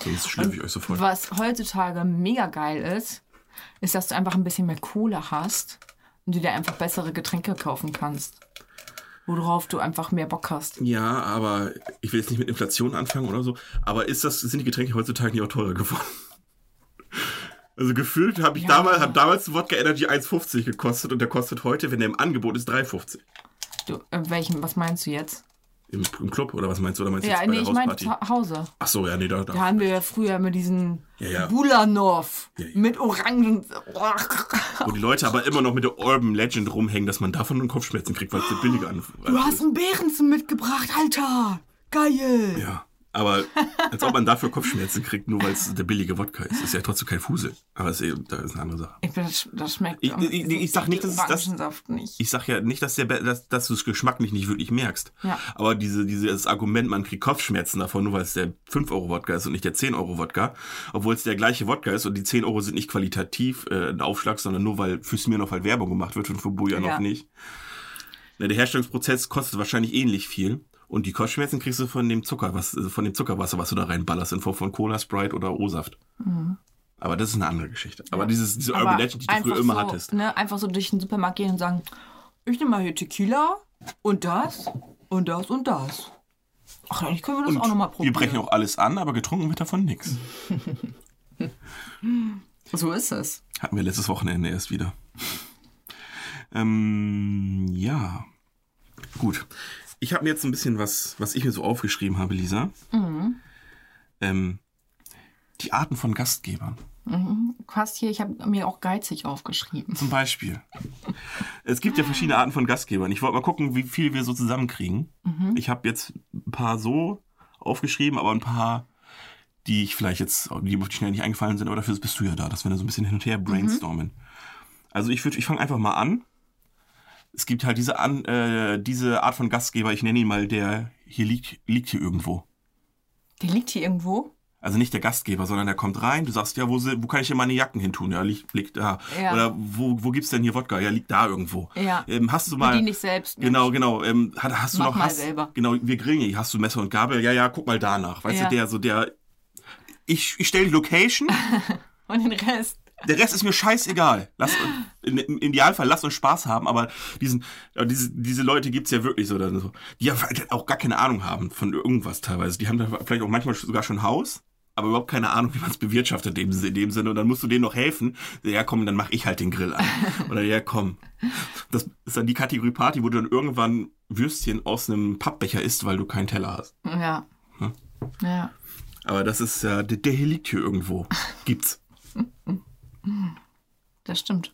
[SPEAKER 1] Sonst schlürfe ich euch so voll.
[SPEAKER 2] Was heutzutage mega geil ist, ist, dass du einfach ein bisschen mehr Kohle hast und du dir einfach bessere Getränke kaufen kannst. Worauf du einfach mehr Bock hast.
[SPEAKER 1] Ja, aber ich will jetzt nicht mit Inflation anfangen oder so. Aber ist das, sind die Getränke heutzutage nicht auch teurer geworden? Also gefühlt habe ich
[SPEAKER 2] Ja.
[SPEAKER 1] damals, hat damals Wodka Energy 1,50 gekostet und der kostet heute, wenn der im Angebot ist, 3,50.
[SPEAKER 2] Du, äh, welchen, was meinst du jetzt?
[SPEAKER 1] Im, Im Club oder was meinst du? Oder meinst du
[SPEAKER 2] Ja, nee, ich meine zu Hause.
[SPEAKER 1] Ach so, ja, nee, da,
[SPEAKER 2] Da
[SPEAKER 1] da.
[SPEAKER 2] haben wir ja früher mit diesen
[SPEAKER 1] Ja, ja.
[SPEAKER 2] Bulanov
[SPEAKER 1] Ja,
[SPEAKER 2] mit Orangen.
[SPEAKER 1] Wo die Leute aber immer noch mit der Urban Legend rumhängen, dass man davon einen Kopfschmerzen kriegt, weil es der billige an.
[SPEAKER 5] Du hast einen Bärensen mitgebracht, Alter. Geil.
[SPEAKER 1] Ja, aber als ob man dafür Kopfschmerzen kriegt, nur weil es der billige Wodka ist. Ist ja trotzdem kein Fusel. Aber das ist, eben, das ist eine andere Sache.
[SPEAKER 2] Ich, das, das schmeckt.
[SPEAKER 1] Ich- ich- ich- sag nicht, dass das-
[SPEAKER 2] nicht.
[SPEAKER 1] Ich sag ja nicht, dass, der, dass, dass du es geschmacklich nicht wirklich merkst.
[SPEAKER 2] Ja.
[SPEAKER 1] Aber diese, dieses Argument, man kriegt Kopfschmerzen davon, nur weil es der 5-Euro-Wodka ist und nicht der 10-Euro-Wodka, obwohl es der gleiche Wodka ist und die 10 Euro sind nicht qualitativ äh, ein Aufschlag, sondern nur weil für Smirnoff halt Werbung gemacht wird und für Bujanov
[SPEAKER 2] Ja.
[SPEAKER 1] nicht. Na, der Herstellungsprozess kostet wahrscheinlich ähnlich viel. Und die Kopfschmerzen kriegst du von dem Zucker, was, äh, von dem Zuckerwasser, was du da reinballerst, in Form von Cola, Sprite oder O-Saft. Aber das ist eine andere Geschichte. Aber dieses, diese Urban
[SPEAKER 2] Mhm. Aber
[SPEAKER 1] Legend, die du früher immer
[SPEAKER 2] so,
[SPEAKER 1] hattest.
[SPEAKER 2] Ne, einfach so durch den Supermarkt gehen und sagen, ich nehme mal hier Tequila und das und das und das. Ach, eigentlich können wir das
[SPEAKER 1] Und
[SPEAKER 2] auch nochmal
[SPEAKER 1] wir
[SPEAKER 2] probieren.
[SPEAKER 1] brechen auch alles an, aber getrunken wird davon nichts.
[SPEAKER 2] So ist es.
[SPEAKER 1] Hatten wir letztes Wochenende erst wieder. Ähm, ja. Gut. Ich habe mir jetzt ein bisschen was, was ich mir so aufgeschrieben habe, Lisa. Ähm, die Arten von Gastgebern.
[SPEAKER 2] Fast hier, ich habe mir auch geizig aufgeschrieben.
[SPEAKER 1] Zum Beispiel. Es gibt ja verschiedene Arten von Gastgebern. Ich wollte mal gucken, wie viel wir so zusammenkriegen. Ich habe jetzt ein paar so aufgeschrieben, aber ein paar, die ich vielleicht jetzt, die mir schnell nicht eingefallen sind, aber dafür bist du ja da, dass wir da so ein bisschen hin und her brainstormen. Also ich würde, ich fange einfach mal an. Es gibt halt diese, an, äh, diese Art von Gastgeber, ich nenne ihn mal, der hier liegt, liegt hier irgendwo.
[SPEAKER 2] Der liegt hier irgendwo.
[SPEAKER 1] Also nicht der Gastgeber, sondern der kommt rein, du sagst, ja, wo, wo kann ich denn meine Jacken hin tun? Ja, liegt, liegt da.
[SPEAKER 2] Ja.
[SPEAKER 1] Oder wo, wo gibt's denn hier Wodka? Ja, liegt da irgendwo.
[SPEAKER 2] Ja.
[SPEAKER 1] Ähm, hast du mal.
[SPEAKER 2] Bedien dich selbst. Mensch.
[SPEAKER 1] Genau, genau. Ähm, hast, hast du noch
[SPEAKER 2] mal
[SPEAKER 1] hast,
[SPEAKER 2] selber.
[SPEAKER 1] Genau, wir grillen hier. Hast du Messer und Gabel? Ja, ja, guck mal danach. Weißt
[SPEAKER 2] Ja.
[SPEAKER 1] du, der so der. Ich, ich stelle die Location,
[SPEAKER 2] Und den Rest.
[SPEAKER 1] Der Rest ist mir scheißegal. Lass, in, Im Idealfall lass uns Spaß haben, aber diesen, diese, diese Leute gibt's ja wirklich so, so, die ja auch gar keine Ahnung haben von irgendwas teilweise. Die haben da vielleicht auch manchmal sogar schon Haus, aber überhaupt keine Ahnung, wie man es bewirtschaftet in dem, in dem Sinne. Und dann musst du denen noch helfen. Ja, komm, dann mach ich halt den Grill an. Oder ja, komm. Das ist dann die Kategorie Party, wo du dann irgendwann Würstchen aus einem Pappbecher isst, weil du keinen Teller hast.
[SPEAKER 2] Ja.
[SPEAKER 1] Hm?
[SPEAKER 2] Ja.
[SPEAKER 1] Aber das ist ja, der, der hier liegt hier irgendwo. Gibt's.
[SPEAKER 2] Das stimmt.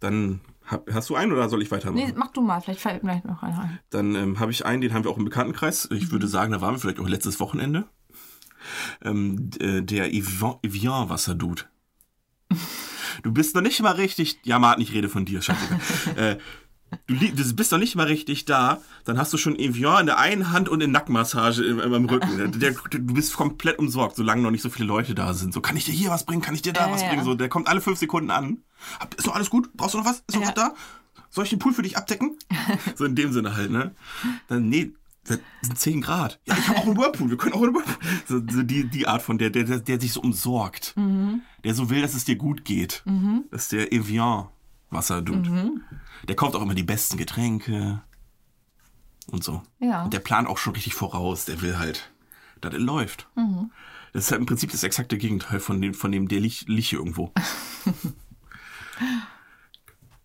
[SPEAKER 1] Dann hast du einen oder soll ich weitermachen?
[SPEAKER 2] Nee, mach du mal. Vielleicht fällt mir gleich noch einer ein.
[SPEAKER 1] Dann ähm, habe ich einen, den haben wir auch im Bekanntenkreis. Ich würde sagen, da waren wir vielleicht auch letztes Wochenende. Ähm, äh, der Evian- Evian-Wasserdude. Du bist noch nicht mal richtig. Ja, Martin, ich rede von dir, scheißegal. äh, du, du bist noch nicht mal richtig da, dann hast du schon Evian in der einen Hand und eine Nackenmassage im, im Rücken. Der, du bist komplett umsorgt, solange noch nicht so viele Leute da sind. So, kann ich dir hier was bringen? Kann ich dir da
[SPEAKER 2] Ja,
[SPEAKER 1] was
[SPEAKER 2] ja.
[SPEAKER 1] bringen? So, der kommt alle fünf Sekunden an. Ist noch alles gut? Brauchst du noch was? Ist noch
[SPEAKER 2] Ja.
[SPEAKER 1] was da? Soll ich den Pool für dich abdecken? So in dem Sinne halt, ne? Dann, nee, das sind 10 Grad. Ja, ich habe auch einen Whirlpool. Wir können auch einen Whirlpool. So, so die, die Art von der, der, der, der sich so umsorgt. Der so will, dass es dir gut geht. Das ist der Evian Wasserdude. Der kauft auch immer die besten Getränke. Und so.
[SPEAKER 2] Ja.
[SPEAKER 1] Und der plant auch schon richtig voraus. Der will halt, dass es läuft. Das ist halt im Prinzip das exakte Gegenteil von dem, von dem der liegt liegt hier irgendwo.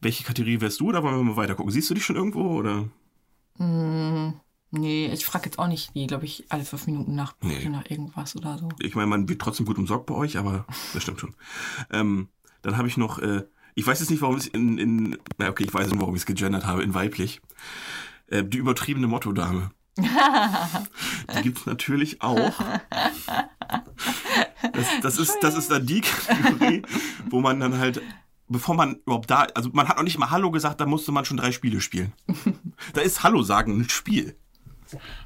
[SPEAKER 1] Welche Kategorie wärst du? Oder wollen wir mal weiter gucken? Siehst du dich schon irgendwo? Oder?
[SPEAKER 2] Nee, ich frage jetzt auch nicht, die, glaube ich, alle fünf Minuten nach,
[SPEAKER 1] Nee.
[SPEAKER 2] nach irgendwas oder so.
[SPEAKER 1] Ich meine, man wird trotzdem gut umsorgt bei euch, aber das stimmt schon. Ähm, dann habe ich noch, äh, ich weiß jetzt nicht, warum ich es in, in, na okay, ich weiß nicht, warum ich es gegendert habe, in weiblich. Äh, die übertriebene Motto-Dame. die gibt es natürlich auch. Das, das, ist, das ist dann die Kategorie, wo man dann halt, bevor man überhaupt da, also man hat noch nicht mal Hallo gesagt, da musste man schon drei Spiele spielen. da ist Hallo sagen ein Spiel.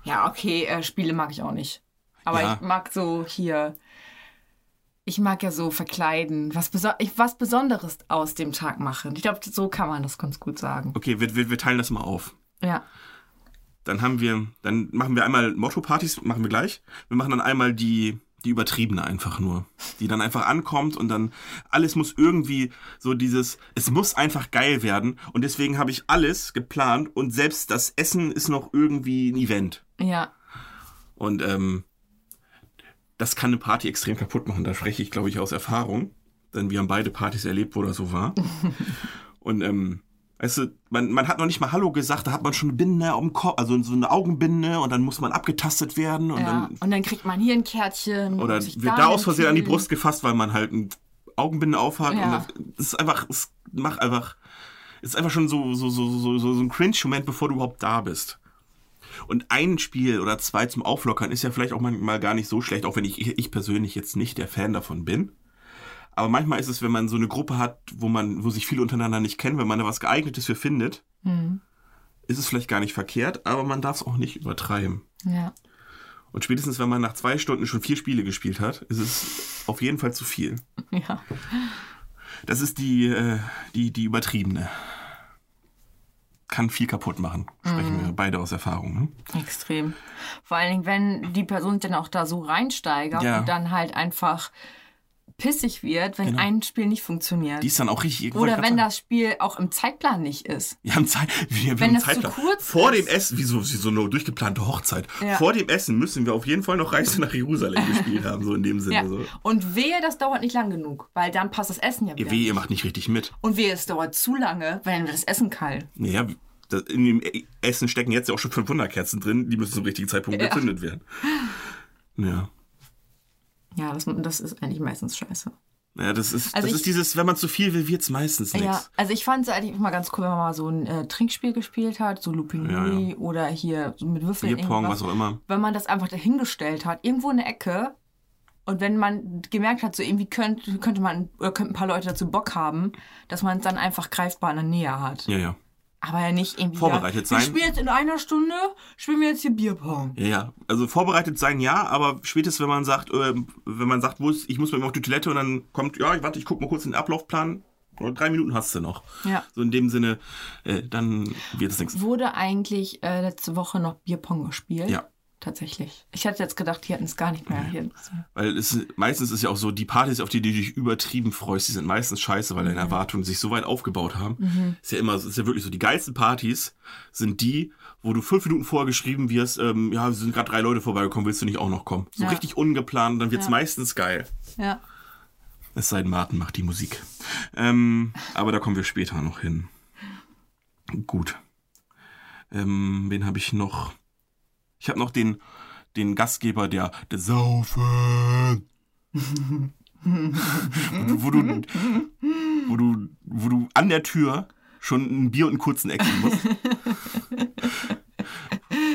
[SPEAKER 2] Ja, okay, äh, Spiele mag ich auch nicht. Aber
[SPEAKER 1] Ja.
[SPEAKER 2] ich mag so hier. Ich mag ja so verkleiden, was, beso ich, was Besonderes aus dem Tag machen. Ich glaube, so kann man das ganz gut sagen.
[SPEAKER 1] Okay, wir, wir, wir teilen das mal auf.
[SPEAKER 2] Ja.
[SPEAKER 1] Dann haben wir, dann machen wir einmal Motto-Partys, machen wir gleich. Wir machen dann einmal die, die übertriebene einfach nur. Die dann einfach ankommt und dann alles muss irgendwie so dieses, es muss einfach geil werden. Und deswegen habe ich alles geplant und selbst das Essen ist noch irgendwie ein Event.
[SPEAKER 2] Ja.
[SPEAKER 1] Und ähm, das kann eine Party extrem kaputt machen. Da spreche ich, glaube ich, aus Erfahrung. denn wir haben beide Partys erlebt, wo das so war. Und ähm, weißt du, man, man hat noch nicht mal Hallo gesagt, da hat man schon eine Binde am Kopf, also so eine Augenbinde und dann muss man abgetastet werden und
[SPEAKER 2] Ja.
[SPEAKER 1] dann
[SPEAKER 2] Und dann kriegt man hier ein Kärtchen.
[SPEAKER 1] oder wird da aus Versehen an die. Brust gefasst, weil man halt ein Augenbinde aufhat.
[SPEAKER 2] Ja.
[SPEAKER 1] Und das, ist einfach, es macht einfach, es ist einfach schon so, so, so, so, so, so ein Cringe-Moment, bevor du überhaupt da bist. Und ein Spiel oder zwei zum Auflockern ist ja vielleicht auch manchmal gar nicht so schlecht, auch wenn ich, ich persönlich jetzt nicht der Fan davon bin. Aber manchmal ist es, wenn man so eine Gruppe hat, wo man, wo sich viele untereinander nicht kennen, wenn man da was geeignetes für findet, ist es vielleicht gar nicht verkehrt, aber man darf es auch nicht übertreiben.
[SPEAKER 2] Ja.
[SPEAKER 1] Und spätestens, wenn man nach zwei Stunden schon vier Spiele gespielt hat, ist es auf jeden Fall zu viel.
[SPEAKER 2] Ja.
[SPEAKER 1] Das ist die, äh, die, die übertriebene. Kann viel kaputt machen. Sprechen wir beide aus Erfahrung. Ne?
[SPEAKER 2] Extrem. Vor allen Dingen, wenn die Person sich dann auch da so reinsteigert
[SPEAKER 1] Ja.
[SPEAKER 2] und dann halt einfach pissig wird, wenn
[SPEAKER 1] Genau.
[SPEAKER 2] ein Spiel nicht funktioniert.
[SPEAKER 1] Die ist dann auch richtig. wollte
[SPEAKER 2] Oder wenn das Spiel auch im Zeitplan nicht ist.
[SPEAKER 1] Wir haben Zeit. Wir, wir
[SPEAKER 2] Wenn das zu
[SPEAKER 1] Zeitplan.
[SPEAKER 2] kurz
[SPEAKER 1] Vor
[SPEAKER 2] ist.
[SPEAKER 1] dem Essen, wie so, wie so eine durchgeplante Hochzeit.
[SPEAKER 2] Ja.
[SPEAKER 1] Vor dem Essen müssen wir auf jeden Fall noch Reise nach Jerusalem gespielt haben, so in dem Sinne.
[SPEAKER 2] Ja.
[SPEAKER 1] So.
[SPEAKER 2] Und wehe, das dauert nicht lang genug, weil dann passt das Essen ja wieder.
[SPEAKER 1] weh, ihr macht nicht richtig mit.
[SPEAKER 2] Und wehe, es dauert zu lange, weil dann wird das Essen kalt.
[SPEAKER 1] Naja, das, in dem E- Essen stecken jetzt ja auch schon 500 Kerzen drin, die müssen zum richtigen Zeitpunkt
[SPEAKER 2] Ja.
[SPEAKER 1] gezündet werden. Ja.
[SPEAKER 2] Ja, das, das ist eigentlich meistens scheiße.
[SPEAKER 1] Ja, das ist,
[SPEAKER 2] Also
[SPEAKER 1] das
[SPEAKER 2] ich-
[SPEAKER 1] ist dieses, wenn man zu viel will, wird's meistens
[SPEAKER 2] Ja,
[SPEAKER 1] nichts.
[SPEAKER 2] also ich fand es eigentlich immer ganz cool, wenn man mal so ein äh, Trinkspiel gespielt hat, so Looping
[SPEAKER 1] Ja,
[SPEAKER 2] Louis oder hier so mit Würfeln.
[SPEAKER 1] Bierpong, was auch immer.
[SPEAKER 2] Wenn man das einfach dahingestellt hat, irgendwo in der Ecke und wenn man gemerkt hat, so irgendwie könnte, könnte man oder könnten ein paar Leute dazu Bock haben, dass man es dann einfach greifbar in der Nähe hat.
[SPEAKER 1] Ja, ja.
[SPEAKER 2] Aber ja nicht irgendwie.
[SPEAKER 1] Vorbereitet
[SPEAKER 2] ja,
[SPEAKER 1] sein.
[SPEAKER 2] Wir spielen jetzt in einer Stunde, spielen wir jetzt hier Bierpong.
[SPEAKER 1] Ja, ja. Also vorbereitet sein, ja, aber spätestens, wenn man sagt, ähm, wenn man sagt, wo ist, ich muss mal auf die Toilette und dann kommt, ja, warte, ich guck mal kurz den Ablaufplan. Drei Minuten hast du noch.
[SPEAKER 2] Ja.
[SPEAKER 1] So in dem Sinne, äh, dann wird es nichts.
[SPEAKER 2] Wurde eigentlich äh, letzte Woche noch Bierpong gespielt?
[SPEAKER 1] Ja.
[SPEAKER 2] Tatsächlich. Ich hatte jetzt gedacht, die hätten es gar nicht mehr hier.
[SPEAKER 1] Weil es meistens ist ja auch so, die Partys, auf die du dich übertrieben freust, die sind meistens scheiße, weil deine Erwartungen sich so weit aufgebaut haben. Ist ja immer, ist ja wirklich so, die geilsten Partys sind die, wo du fünf Minuten vorher geschrieben wirst, ähm, ja, es sind gerade drei Leute vorbeigekommen, willst du nicht auch noch kommen? So
[SPEAKER 2] Ja.
[SPEAKER 1] richtig ungeplant, dann wird's
[SPEAKER 2] Ja.
[SPEAKER 1] meistens geil.
[SPEAKER 2] Ja.
[SPEAKER 1] Es sei denn, Martin macht die Musik. Ähm, aber da kommen wir später noch hin. Gut. Ähm, wen habe ich noch? Ich habe noch den, den Gastgeber, der, der Saufen. wo, du, wo, du, wo du an der Tür schon ein Bier und einen kurzen Ecken musst.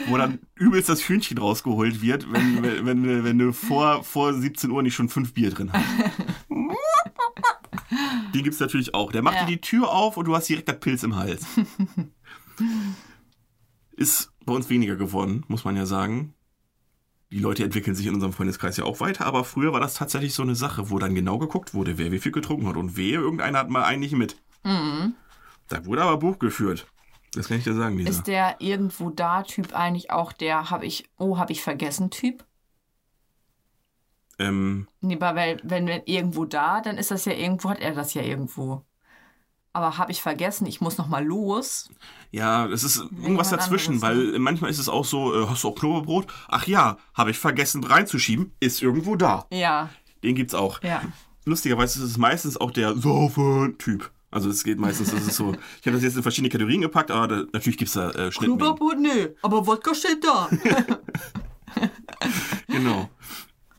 [SPEAKER 1] wo dann übelst das Hühnchen rausgeholt wird, wenn, wenn, wenn, wenn du vor, vor 17 Uhr nicht schon fünf Bier drin hast. Den gibt's natürlich auch. Der macht
[SPEAKER 2] Ja.
[SPEAKER 1] dir die Tür auf und du hast direkt das Pilz im Hals. Ist bei uns weniger geworden, muss man ja sagen. Die Leute entwickeln sich in unserem Freundeskreis ja auch weiter, aber früher war das tatsächlich so eine Sache, wo dann genau geguckt wurde, wer wie viel getrunken hat. Und wehe, irgendeiner hat mal eigentlich mit. Da wurde aber Buch geführt. Das kann ich dir sagen, Lisa.
[SPEAKER 2] Ist der irgendwo da Typ eigentlich auch der habe ich oh habe ich vergessen Typ?
[SPEAKER 1] ähm,
[SPEAKER 2] Nee, weil wenn wenn irgendwo da, dann ist das ja irgendwo hat er das ja irgendwo. Aber habe ich vergessen, ich muss noch mal los.
[SPEAKER 1] ja, es ist irgendwas dazwischen,
[SPEAKER 2] anderes,
[SPEAKER 1] weil manchmal ist es auch so, äh, hast du auch Knoblauchbrot? Ach ja, habe ich vergessen reinzuschieben, ist irgendwo da.
[SPEAKER 2] Ja,
[SPEAKER 1] Den gibt's auch.
[SPEAKER 2] ja.
[SPEAKER 1] lustigerweise ist es meistens auch der Saufen-Typ. Also es geht meistens, das ist so. Ich habe das jetzt in verschiedene Kategorien gepackt, aber da, natürlich gibt's da äh, Schnittmengen.
[SPEAKER 5] Knoblauchbrot, nee, aber Wodka steht da.
[SPEAKER 1] Genau.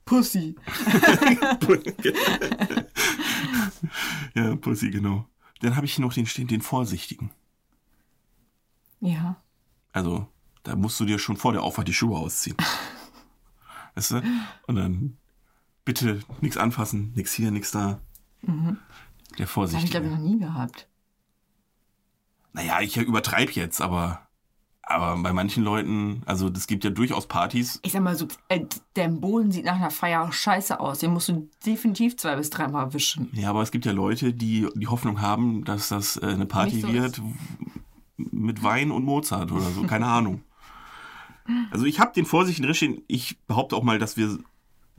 [SPEAKER 5] Pussy.
[SPEAKER 1] ja, Pussy, genau. Dann habe ich hier noch den stehen, den Vorsichtigen.
[SPEAKER 2] Ja.
[SPEAKER 1] Also, da musst du dir schon vor der Auffahrt die Schuhe ausziehen. Weißt du? Und dann bitte nichts anfassen, nichts hier, nichts da. Der
[SPEAKER 2] Das habe ich glaube
[SPEAKER 1] Vorsichtige.
[SPEAKER 2] ich noch nie gehabt.
[SPEAKER 1] Naja, ich übertreibe jetzt, aber, aber bei manchen Leuten, also es gibt ja durchaus Partys,
[SPEAKER 2] Ich sag mal so, äh, der Boden sieht nach einer Feier scheiße aus. Den musst du definitiv zwei bis dreimal wischen.
[SPEAKER 1] Ja, aber es gibt ja Leute, die die Hoffnung haben, dass das äh, eine Party
[SPEAKER 2] so
[SPEAKER 1] wird mit Wein und Mozart oder so, keine Ahnung. Also ich habe den vorsichtigen Rischchen, ich behaupte auch mal, dass wir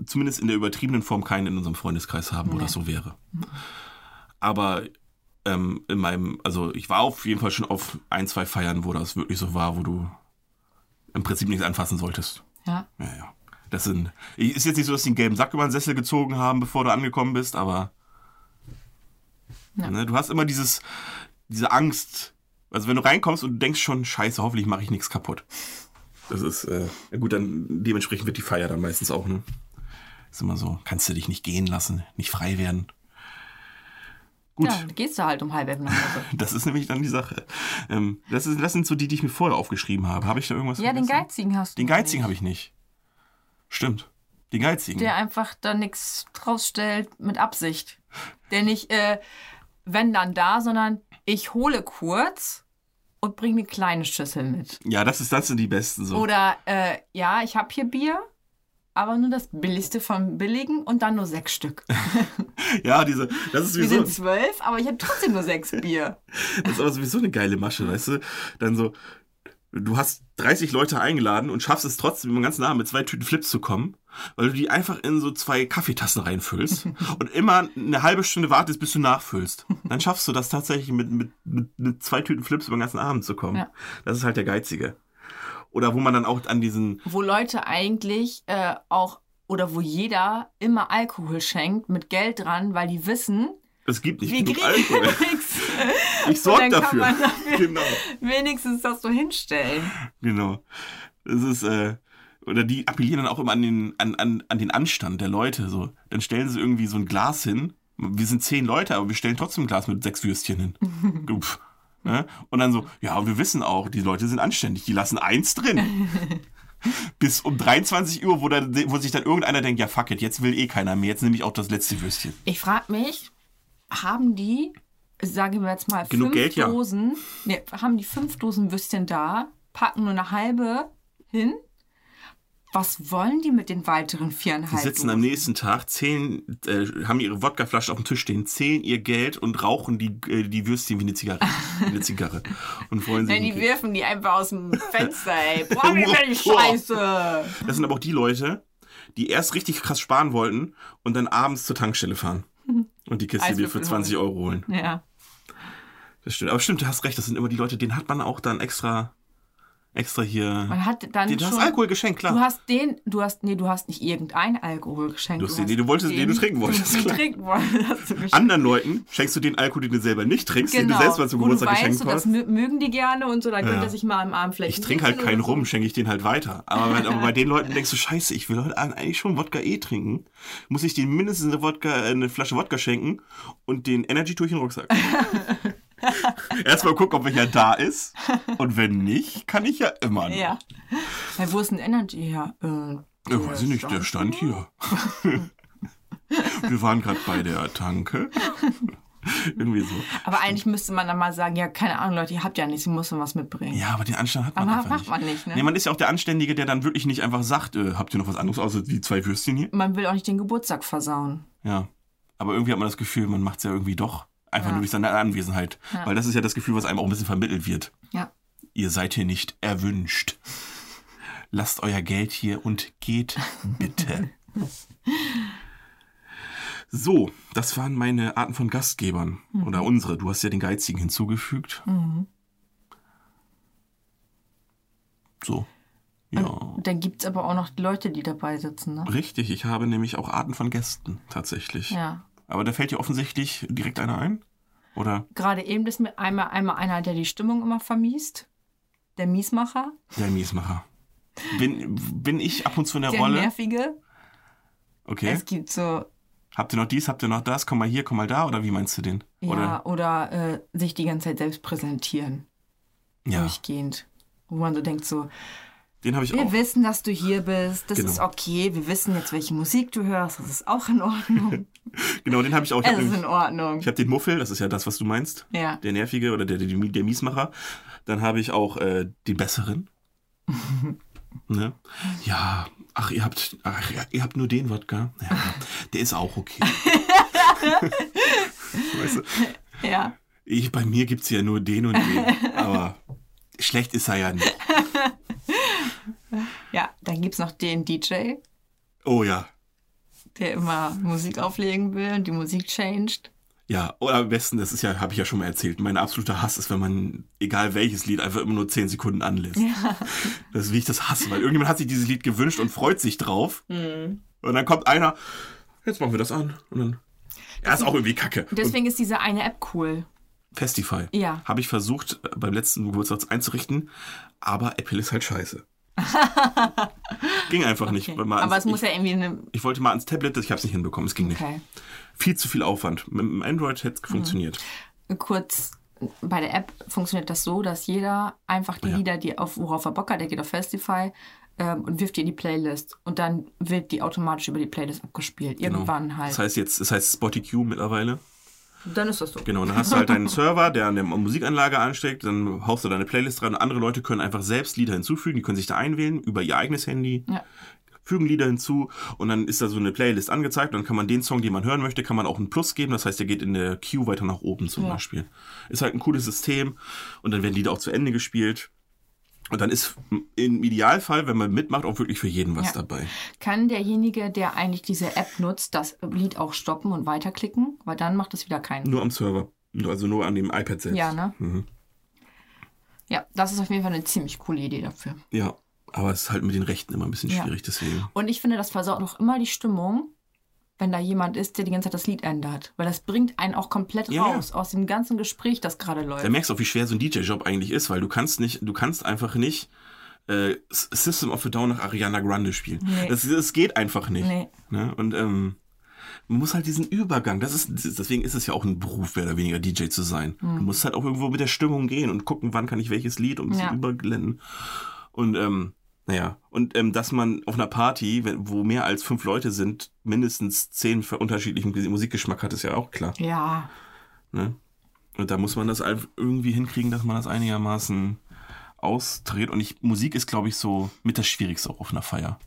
[SPEAKER 1] zumindest in der übertriebenen Form keinen in unserem Freundeskreis haben, wo
[SPEAKER 2] Nee.
[SPEAKER 1] das so wäre. Aber ähm, in meinem, also ich war auf jeden Fall schon auf ein, zwei Feiern, wo das wirklich so war, wo du im Prinzip nichts anfassen solltest.
[SPEAKER 2] Ja.
[SPEAKER 1] Ja, ja. Das sind. Ist jetzt nicht so, dass die einen gelben Sack über den Sessel gezogen haben, bevor du angekommen bist, aber Ne? Du hast immer dieses, diese Angst. Also wenn du reinkommst und du denkst schon, scheiße, hoffentlich mache ich nichts kaputt. Das ist, äh, ja gut, dann dementsprechend wird die Feier dann meistens auch, ne? Ist immer so, kannst du dich nicht gehen lassen, nicht frei werden. Gut,
[SPEAKER 2] Ja, gehst du halt um halb elf nach Hause.
[SPEAKER 1] das ist nämlich dann die Sache. Ähm, das, ist, das sind so die, die ich mir vorher aufgeschrieben habe. Habe ich da irgendwas
[SPEAKER 2] Ja, den
[SPEAKER 1] vergessen?
[SPEAKER 2] Geizigen hast du.
[SPEAKER 1] Den Geizigen habe ich nicht. Stimmt. Den Geizigen.
[SPEAKER 2] Der einfach da nichts draus stellt mit Absicht. Der nicht, äh, wenn dann da, sondern ich hole kurz und bringe eine kleine Schüssel mit.
[SPEAKER 1] ja, das, ist, das sind die besten so.
[SPEAKER 2] Oder, äh, ja, ich habe hier Bier, aber nur das billigste vom billigen und dann nur sechs Stück.
[SPEAKER 1] Ja, diese, das ist
[SPEAKER 2] Wir
[SPEAKER 1] sowieso,
[SPEAKER 2] sind zwölf, aber ich habe trotzdem nur sechs Bier.
[SPEAKER 1] das ist aber sowieso eine geile Masche, weißt du? Dann so, du hast 30 Leute eingeladen und schaffst es trotzdem, immer ganz nah mit zwei Tüten Flips zu kommen, weil du die einfach in so zwei Kaffeetassen reinfüllst und immer eine halbe Stunde wartest, bis du nachfüllst. Dann schaffst du das tatsächlich mit, mit, mit, mit zwei Tüten Flips über den ganzen Abend zu kommen.
[SPEAKER 2] Ja.
[SPEAKER 1] Das ist halt der Geizige. Oder wo man dann auch an diesen,
[SPEAKER 2] Wo Leute eigentlich äh, auch, oder wo jeder immer Alkohol schenkt mit Geld dran, weil die wissen,
[SPEAKER 1] es gibt nicht
[SPEAKER 2] wir
[SPEAKER 1] genug
[SPEAKER 2] kriegen
[SPEAKER 1] Alkohol.
[SPEAKER 2] nichts.
[SPEAKER 1] Ich sorge dafür.
[SPEAKER 2] dafür
[SPEAKER 1] Genau.
[SPEAKER 2] wenigstens das so hinstellen.
[SPEAKER 1] Genau. Das ist, äh, oder die appellieren dann auch immer an den, an, an, an den Anstand der Leute. So. Dann stellen sie irgendwie so ein Glas hin. Wir sind zehn Leute, aber wir stellen trotzdem ein Glas mit sechs Würstchen hin. Ne? Und dann so, ja, und wir wissen auch, die Leute sind anständig, die lassen eins drin. Bis um 23 Uhr, wo, dann, wo sich dann irgendeiner denkt, ja fuck it, jetzt will eh keiner mehr, jetzt nehme ich auch das letzte Würstchen.
[SPEAKER 2] Ich frage mich, haben die, sagen wir jetzt mal,
[SPEAKER 1] Genug
[SPEAKER 2] fünf
[SPEAKER 1] Geld, ja.
[SPEAKER 2] Dosen, nee, haben die fünf Dosen Würstchen da, packen nur eine halbe hin? Was wollen die mit den weiteren
[SPEAKER 1] Die
[SPEAKER 2] viereinhalb
[SPEAKER 1] sitzen am
[SPEAKER 2] Dosen?
[SPEAKER 1] nächsten Tag, zählen, äh, haben ihre Wodkaflasche auf dem Tisch stehen, zählen ihr Geld und rauchen die, äh, die Würstchen wie eine Zigarre. wie eine Zigarre. Und freuen sich.
[SPEAKER 2] Nein, die
[SPEAKER 1] wirklich.
[SPEAKER 2] werfen die einfach aus dem Fenster, ey. Boah, wie die. Scheiße.
[SPEAKER 1] Das sind aber auch die Leute, die erst richtig krass sparen wollten und dann abends zur Tankstelle fahren. Und die Kiste Bier für
[SPEAKER 2] Eiswürfel
[SPEAKER 1] 20 Euro holen.
[SPEAKER 2] Ja.
[SPEAKER 1] Das stimmt. Aber stimmt, du hast recht, das sind immer die Leute, denen hat man auch dann extra, extra hier.
[SPEAKER 2] Man hat dann
[SPEAKER 1] Den, du
[SPEAKER 2] schon...
[SPEAKER 1] hast Alkohol geschenkt, klar.
[SPEAKER 2] Du hast den, du hast, nee, du hast nicht irgendein Alkohol geschenkt.
[SPEAKER 1] Du hast den, den du wolltest, den du trinken wolltest,
[SPEAKER 2] Den du
[SPEAKER 1] klar.
[SPEAKER 2] trinken wolltest, du.
[SPEAKER 1] Anderen Leuten schenkst du den Alkohol, den du selber nicht trinkst, den du selbst mal zum
[SPEAKER 2] Genau. Du
[SPEAKER 1] Geburtstag
[SPEAKER 2] weißt,
[SPEAKER 1] geschenkt
[SPEAKER 2] so, das
[SPEAKER 1] hast.
[SPEAKER 2] mö- mögen die gerne und so, dann
[SPEAKER 1] Ja.
[SPEAKER 2] könnte sich mal am Abend vielleicht
[SPEAKER 1] Ich trinke halt keinen
[SPEAKER 2] so.
[SPEAKER 1] Rum, schenke ich den halt weiter. Aber, aber bei den Leuten denkst du, scheiße, ich will heute eigentlich schon Wodka eh trinken. Muss ich denen mindestens eine, Wodka, eine Flasche Wodka schenken und den Energy in den Rucksack. Erstmal gucken, ob welcher da ist. Und wenn nicht, kann ich ja immer noch.
[SPEAKER 2] Ja. ja. Wo ist denn Energy her? Äh,
[SPEAKER 1] Ja, weiß ich nicht, der stand hier. Wir waren gerade bei der Tanke. Irgendwie so.
[SPEAKER 2] aber eigentlich müsste man dann mal sagen, ja, keine Ahnung, Leute, ihr habt ja nichts, ihr müsst was mitbringen.
[SPEAKER 1] Ja, aber den Anstand hat man
[SPEAKER 2] Aber
[SPEAKER 1] einfach
[SPEAKER 2] macht
[SPEAKER 1] nicht.
[SPEAKER 2] man nicht, ne?
[SPEAKER 1] Nee, man ist ja auch der Anständige, der dann wirklich nicht einfach sagt, äh, habt ihr noch was anderes außer die zwei Würstchen hier?
[SPEAKER 2] Man will auch nicht den Geburtstag versauen.
[SPEAKER 1] Ja. Aber irgendwie hat man das Gefühl, man macht es ja irgendwie doch. Einfach
[SPEAKER 2] Ja.
[SPEAKER 1] nur durch seine Anwesenheit. Weil das ist ja das Gefühl, was einem auch ein bisschen vermittelt wird.
[SPEAKER 2] Ja.
[SPEAKER 1] Ihr seid hier nicht erwünscht. Lasst euer Geld hier und geht bitte. So, das waren meine Arten von Gastgebern. Oder unsere. Du hast ja den Geizigen hinzugefügt. So. Ja.
[SPEAKER 2] Und dann gibt es aber auch noch Leute, die dabei sitzen, ne?
[SPEAKER 1] Richtig, ich habe nämlich auch Arten von Gästen tatsächlich.
[SPEAKER 2] Ja.
[SPEAKER 1] Aber da fällt dir offensichtlich direkt einer ein? Oder
[SPEAKER 2] Gerade eben ist mit einmal, einmal einer, der die Stimmung immer vermiest. Der Miesmacher.
[SPEAKER 1] der Miesmacher? Bin, bin ich ab und zu in der,
[SPEAKER 2] Der
[SPEAKER 1] Rolle?
[SPEAKER 2] Nervige.
[SPEAKER 1] Okay.
[SPEAKER 2] Es gibt so,
[SPEAKER 1] Habt ihr noch dies, habt ihr noch das? Komm mal hier, komm mal da? Oder wie meinst du den?
[SPEAKER 2] ja,
[SPEAKER 1] Oder?
[SPEAKER 2] oder äh, sich die ganze Zeit selbst präsentieren.
[SPEAKER 1] Ja,
[SPEAKER 2] Durchgehend. Wo man so denkt so,
[SPEAKER 1] den habe ich
[SPEAKER 2] wir
[SPEAKER 1] auch.
[SPEAKER 2] wissen, dass du hier bist. Das
[SPEAKER 1] Genau.
[SPEAKER 2] ist okay. Wir wissen jetzt, welche Musik du hörst. Das ist auch in Ordnung.
[SPEAKER 1] Genau, den habe ich auch. Ich habe
[SPEAKER 2] ist in Ordnung.
[SPEAKER 1] hab den Muffel, das ist ja das, was du meinst.
[SPEAKER 2] Ja.
[SPEAKER 1] Der Nervige oder der, der, der Miesmacher. Dann habe ich auch äh, den Besseren. ne? Ja, ach, ihr habt, ach, ihr habt nur den Wodka. Ja, der ist auch okay. weißt du,
[SPEAKER 2] Ja.
[SPEAKER 1] ich, bei mir gibt es ja nur den und den. Aber schlecht ist er ja nicht.
[SPEAKER 2] Ja, dann gibt es noch den DJ,
[SPEAKER 1] Oh ja.
[SPEAKER 2] Der immer Musik auflegen will und die Musik changed.
[SPEAKER 1] Ja, oder am besten, das ist ja, habe ich ja schon mal erzählt, mein absoluter Hass ist, wenn man, egal welches Lied, einfach immer nur 10 Sekunden anlässt. Das ist, wie ich das hasse, weil irgendjemand hat sich dieses Lied gewünscht und freut sich drauf. Und dann kommt einer, jetzt machen wir das an. Und dann, Ja, ist auch irgendwie kacke. Und
[SPEAKER 2] Deswegen ist diese eine App cool.
[SPEAKER 1] Festify.
[SPEAKER 2] Ja.
[SPEAKER 1] Habe ich versucht, äh, beim letzten Geburtstag einzurichten, aber Apple ist halt scheiße. Ging einfach nicht.
[SPEAKER 2] Okay.
[SPEAKER 1] weil mal
[SPEAKER 2] Aber es muss
[SPEAKER 1] ich,
[SPEAKER 2] ja irgendwie eine.
[SPEAKER 1] ich wollte mal ans Tablet, ich habe es nicht hinbekommen, es ging nicht.
[SPEAKER 2] Okay.
[SPEAKER 1] Viel zu viel Aufwand. Mit dem Android hätte es funktioniert.
[SPEAKER 2] Kurz, bei der App funktioniert das so, dass jeder einfach die
[SPEAKER 1] Ja.
[SPEAKER 2] Lieder, die auf, worauf er Bock hat, der geht auf Festify ähm, und wirft die in die Playlist. Und dann wird die automatisch über die Playlist abgespielt.
[SPEAKER 1] Genau.
[SPEAKER 2] Irgendwann halt.
[SPEAKER 1] Das heißt jetzt, das heißt Spotify mittlerweile.
[SPEAKER 2] Dann ist das so.
[SPEAKER 1] Genau, dann hast du halt deinen Server, der an der Musikanlage ansteckt, dann haust du deine Playlist dran. Andere Leute können einfach selbst Lieder hinzufügen, die können sich da einwählen über ihr eigenes Handy,
[SPEAKER 2] Ja.
[SPEAKER 1] fügen Lieder hinzu und dann ist da so eine Playlist angezeigt und dann kann man den Song, den man hören möchte, kann man auch einen Plus geben. Das heißt, der geht in der Queue weiter nach oben zum
[SPEAKER 2] Ja.
[SPEAKER 1] Beispiel. Ist halt ein cooles System und dann werden Lieder auch zu Ende gespielt. Und dann ist im Idealfall, wenn man mitmacht, auch wirklich für jeden was
[SPEAKER 2] Ja.
[SPEAKER 1] dabei.
[SPEAKER 2] Kann derjenige, der eigentlich diese App nutzt, das Lied auch stoppen und weiterklicken? Weil dann macht es wieder keinen.
[SPEAKER 1] Nur am Server. Also nur an dem iPad selbst.
[SPEAKER 2] Ja, ne?
[SPEAKER 1] Mhm.
[SPEAKER 2] Ja, das ist auf jeden Fall eine ziemlich coole Idee dafür.
[SPEAKER 1] Ja, aber es ist halt mit den Rechten immer ein bisschen
[SPEAKER 2] Ja.
[SPEAKER 1] schwierig, deswegen.
[SPEAKER 2] Und ich finde, das versaut noch immer die Stimmung, wenn da jemand ist, der die ganze Zeit das Lied ändert. Weil das bringt einen auch komplett
[SPEAKER 1] Ja, ja.
[SPEAKER 2] raus aus dem ganzen Gespräch, das gerade läuft.
[SPEAKER 1] Da merkst du auch, wie schwer so ein DJ-Job eigentlich ist, weil du kannst nicht, du kannst einfach nicht äh, System of a Down nach Ariana Grande spielen.
[SPEAKER 2] Nee.
[SPEAKER 1] Das, das geht einfach nicht.
[SPEAKER 2] Nee.
[SPEAKER 1] Ne? Und ähm, man muss halt diesen Übergang, das ist, deswegen ist es ja auch ein Beruf, mehr oder weniger DJ zu sein. Du musst halt auch irgendwo mit der Stimmung gehen und gucken, wann kann ich welches Lied und ein bisschen
[SPEAKER 2] Ja.
[SPEAKER 1] überblenden. Und ähm, naja, und ähm, dass man auf einer Party, wenn, wo mehr als fünf Leute sind, mindestens zehn für unterschiedlichen Musikgeschmack hat, ist ja auch klar.
[SPEAKER 2] Ja,
[SPEAKER 1] Ne? Und da muss man das irgendwie hinkriegen, dass man das einigermaßen ausdreht. Und ich, Musik ist, glaube ich, so mit das Schwierigste auch auf einer Feier.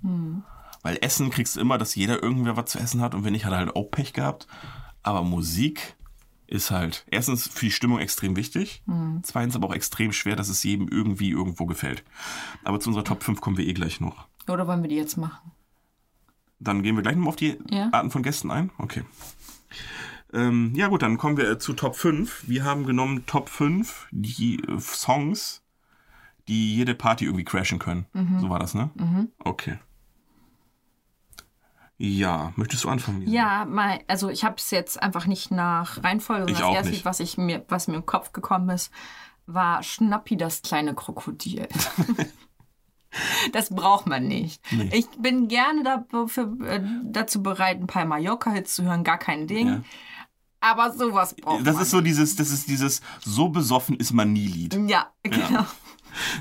[SPEAKER 1] Weil Essen kriegst du immer, dass jeder irgendwer was zu essen hat und wenn nicht, hat er halt auch Pech gehabt. Aber Musik ist halt erstens für die Stimmung extrem wichtig, zweitens aber auch extrem schwer, dass es jedem irgendwie irgendwo gefällt. Aber zu unserer Top 5 kommen wir eh gleich noch.
[SPEAKER 2] oder wollen wir die jetzt machen?
[SPEAKER 1] Dann gehen wir gleich nochmal auf die
[SPEAKER 2] Ja.
[SPEAKER 1] Arten von Gästen ein. Okay. Ähm, ja gut, dann kommen wir äh, zu Top 5. Wir haben genommen Top 5, die äh, Songs, die jede Party irgendwie crashen können.
[SPEAKER 2] Mhm.
[SPEAKER 1] So war das, ne? Okay. Ja, möchtest du anfangen? Lisa?
[SPEAKER 2] Ja, mal, also ich habe es jetzt einfach nicht nach Reihenfolge.
[SPEAKER 1] Ich
[SPEAKER 2] das erste
[SPEAKER 1] nicht.
[SPEAKER 2] Was, ich mir, was mir im Kopf gekommen ist, war Schnappi, das kleine Krokodil. das braucht man nicht.
[SPEAKER 1] Nee.
[SPEAKER 2] Ich bin gerne dafür, äh, dazu bereit, ein paar Mallorca-Hits zu hören, gar kein Ding.
[SPEAKER 1] Ja.
[SPEAKER 2] Aber sowas braucht
[SPEAKER 1] Das
[SPEAKER 2] man.
[SPEAKER 1] ist so dieses, das ist dieses so besoffen ist man nie Lied.
[SPEAKER 2] Ja, genau.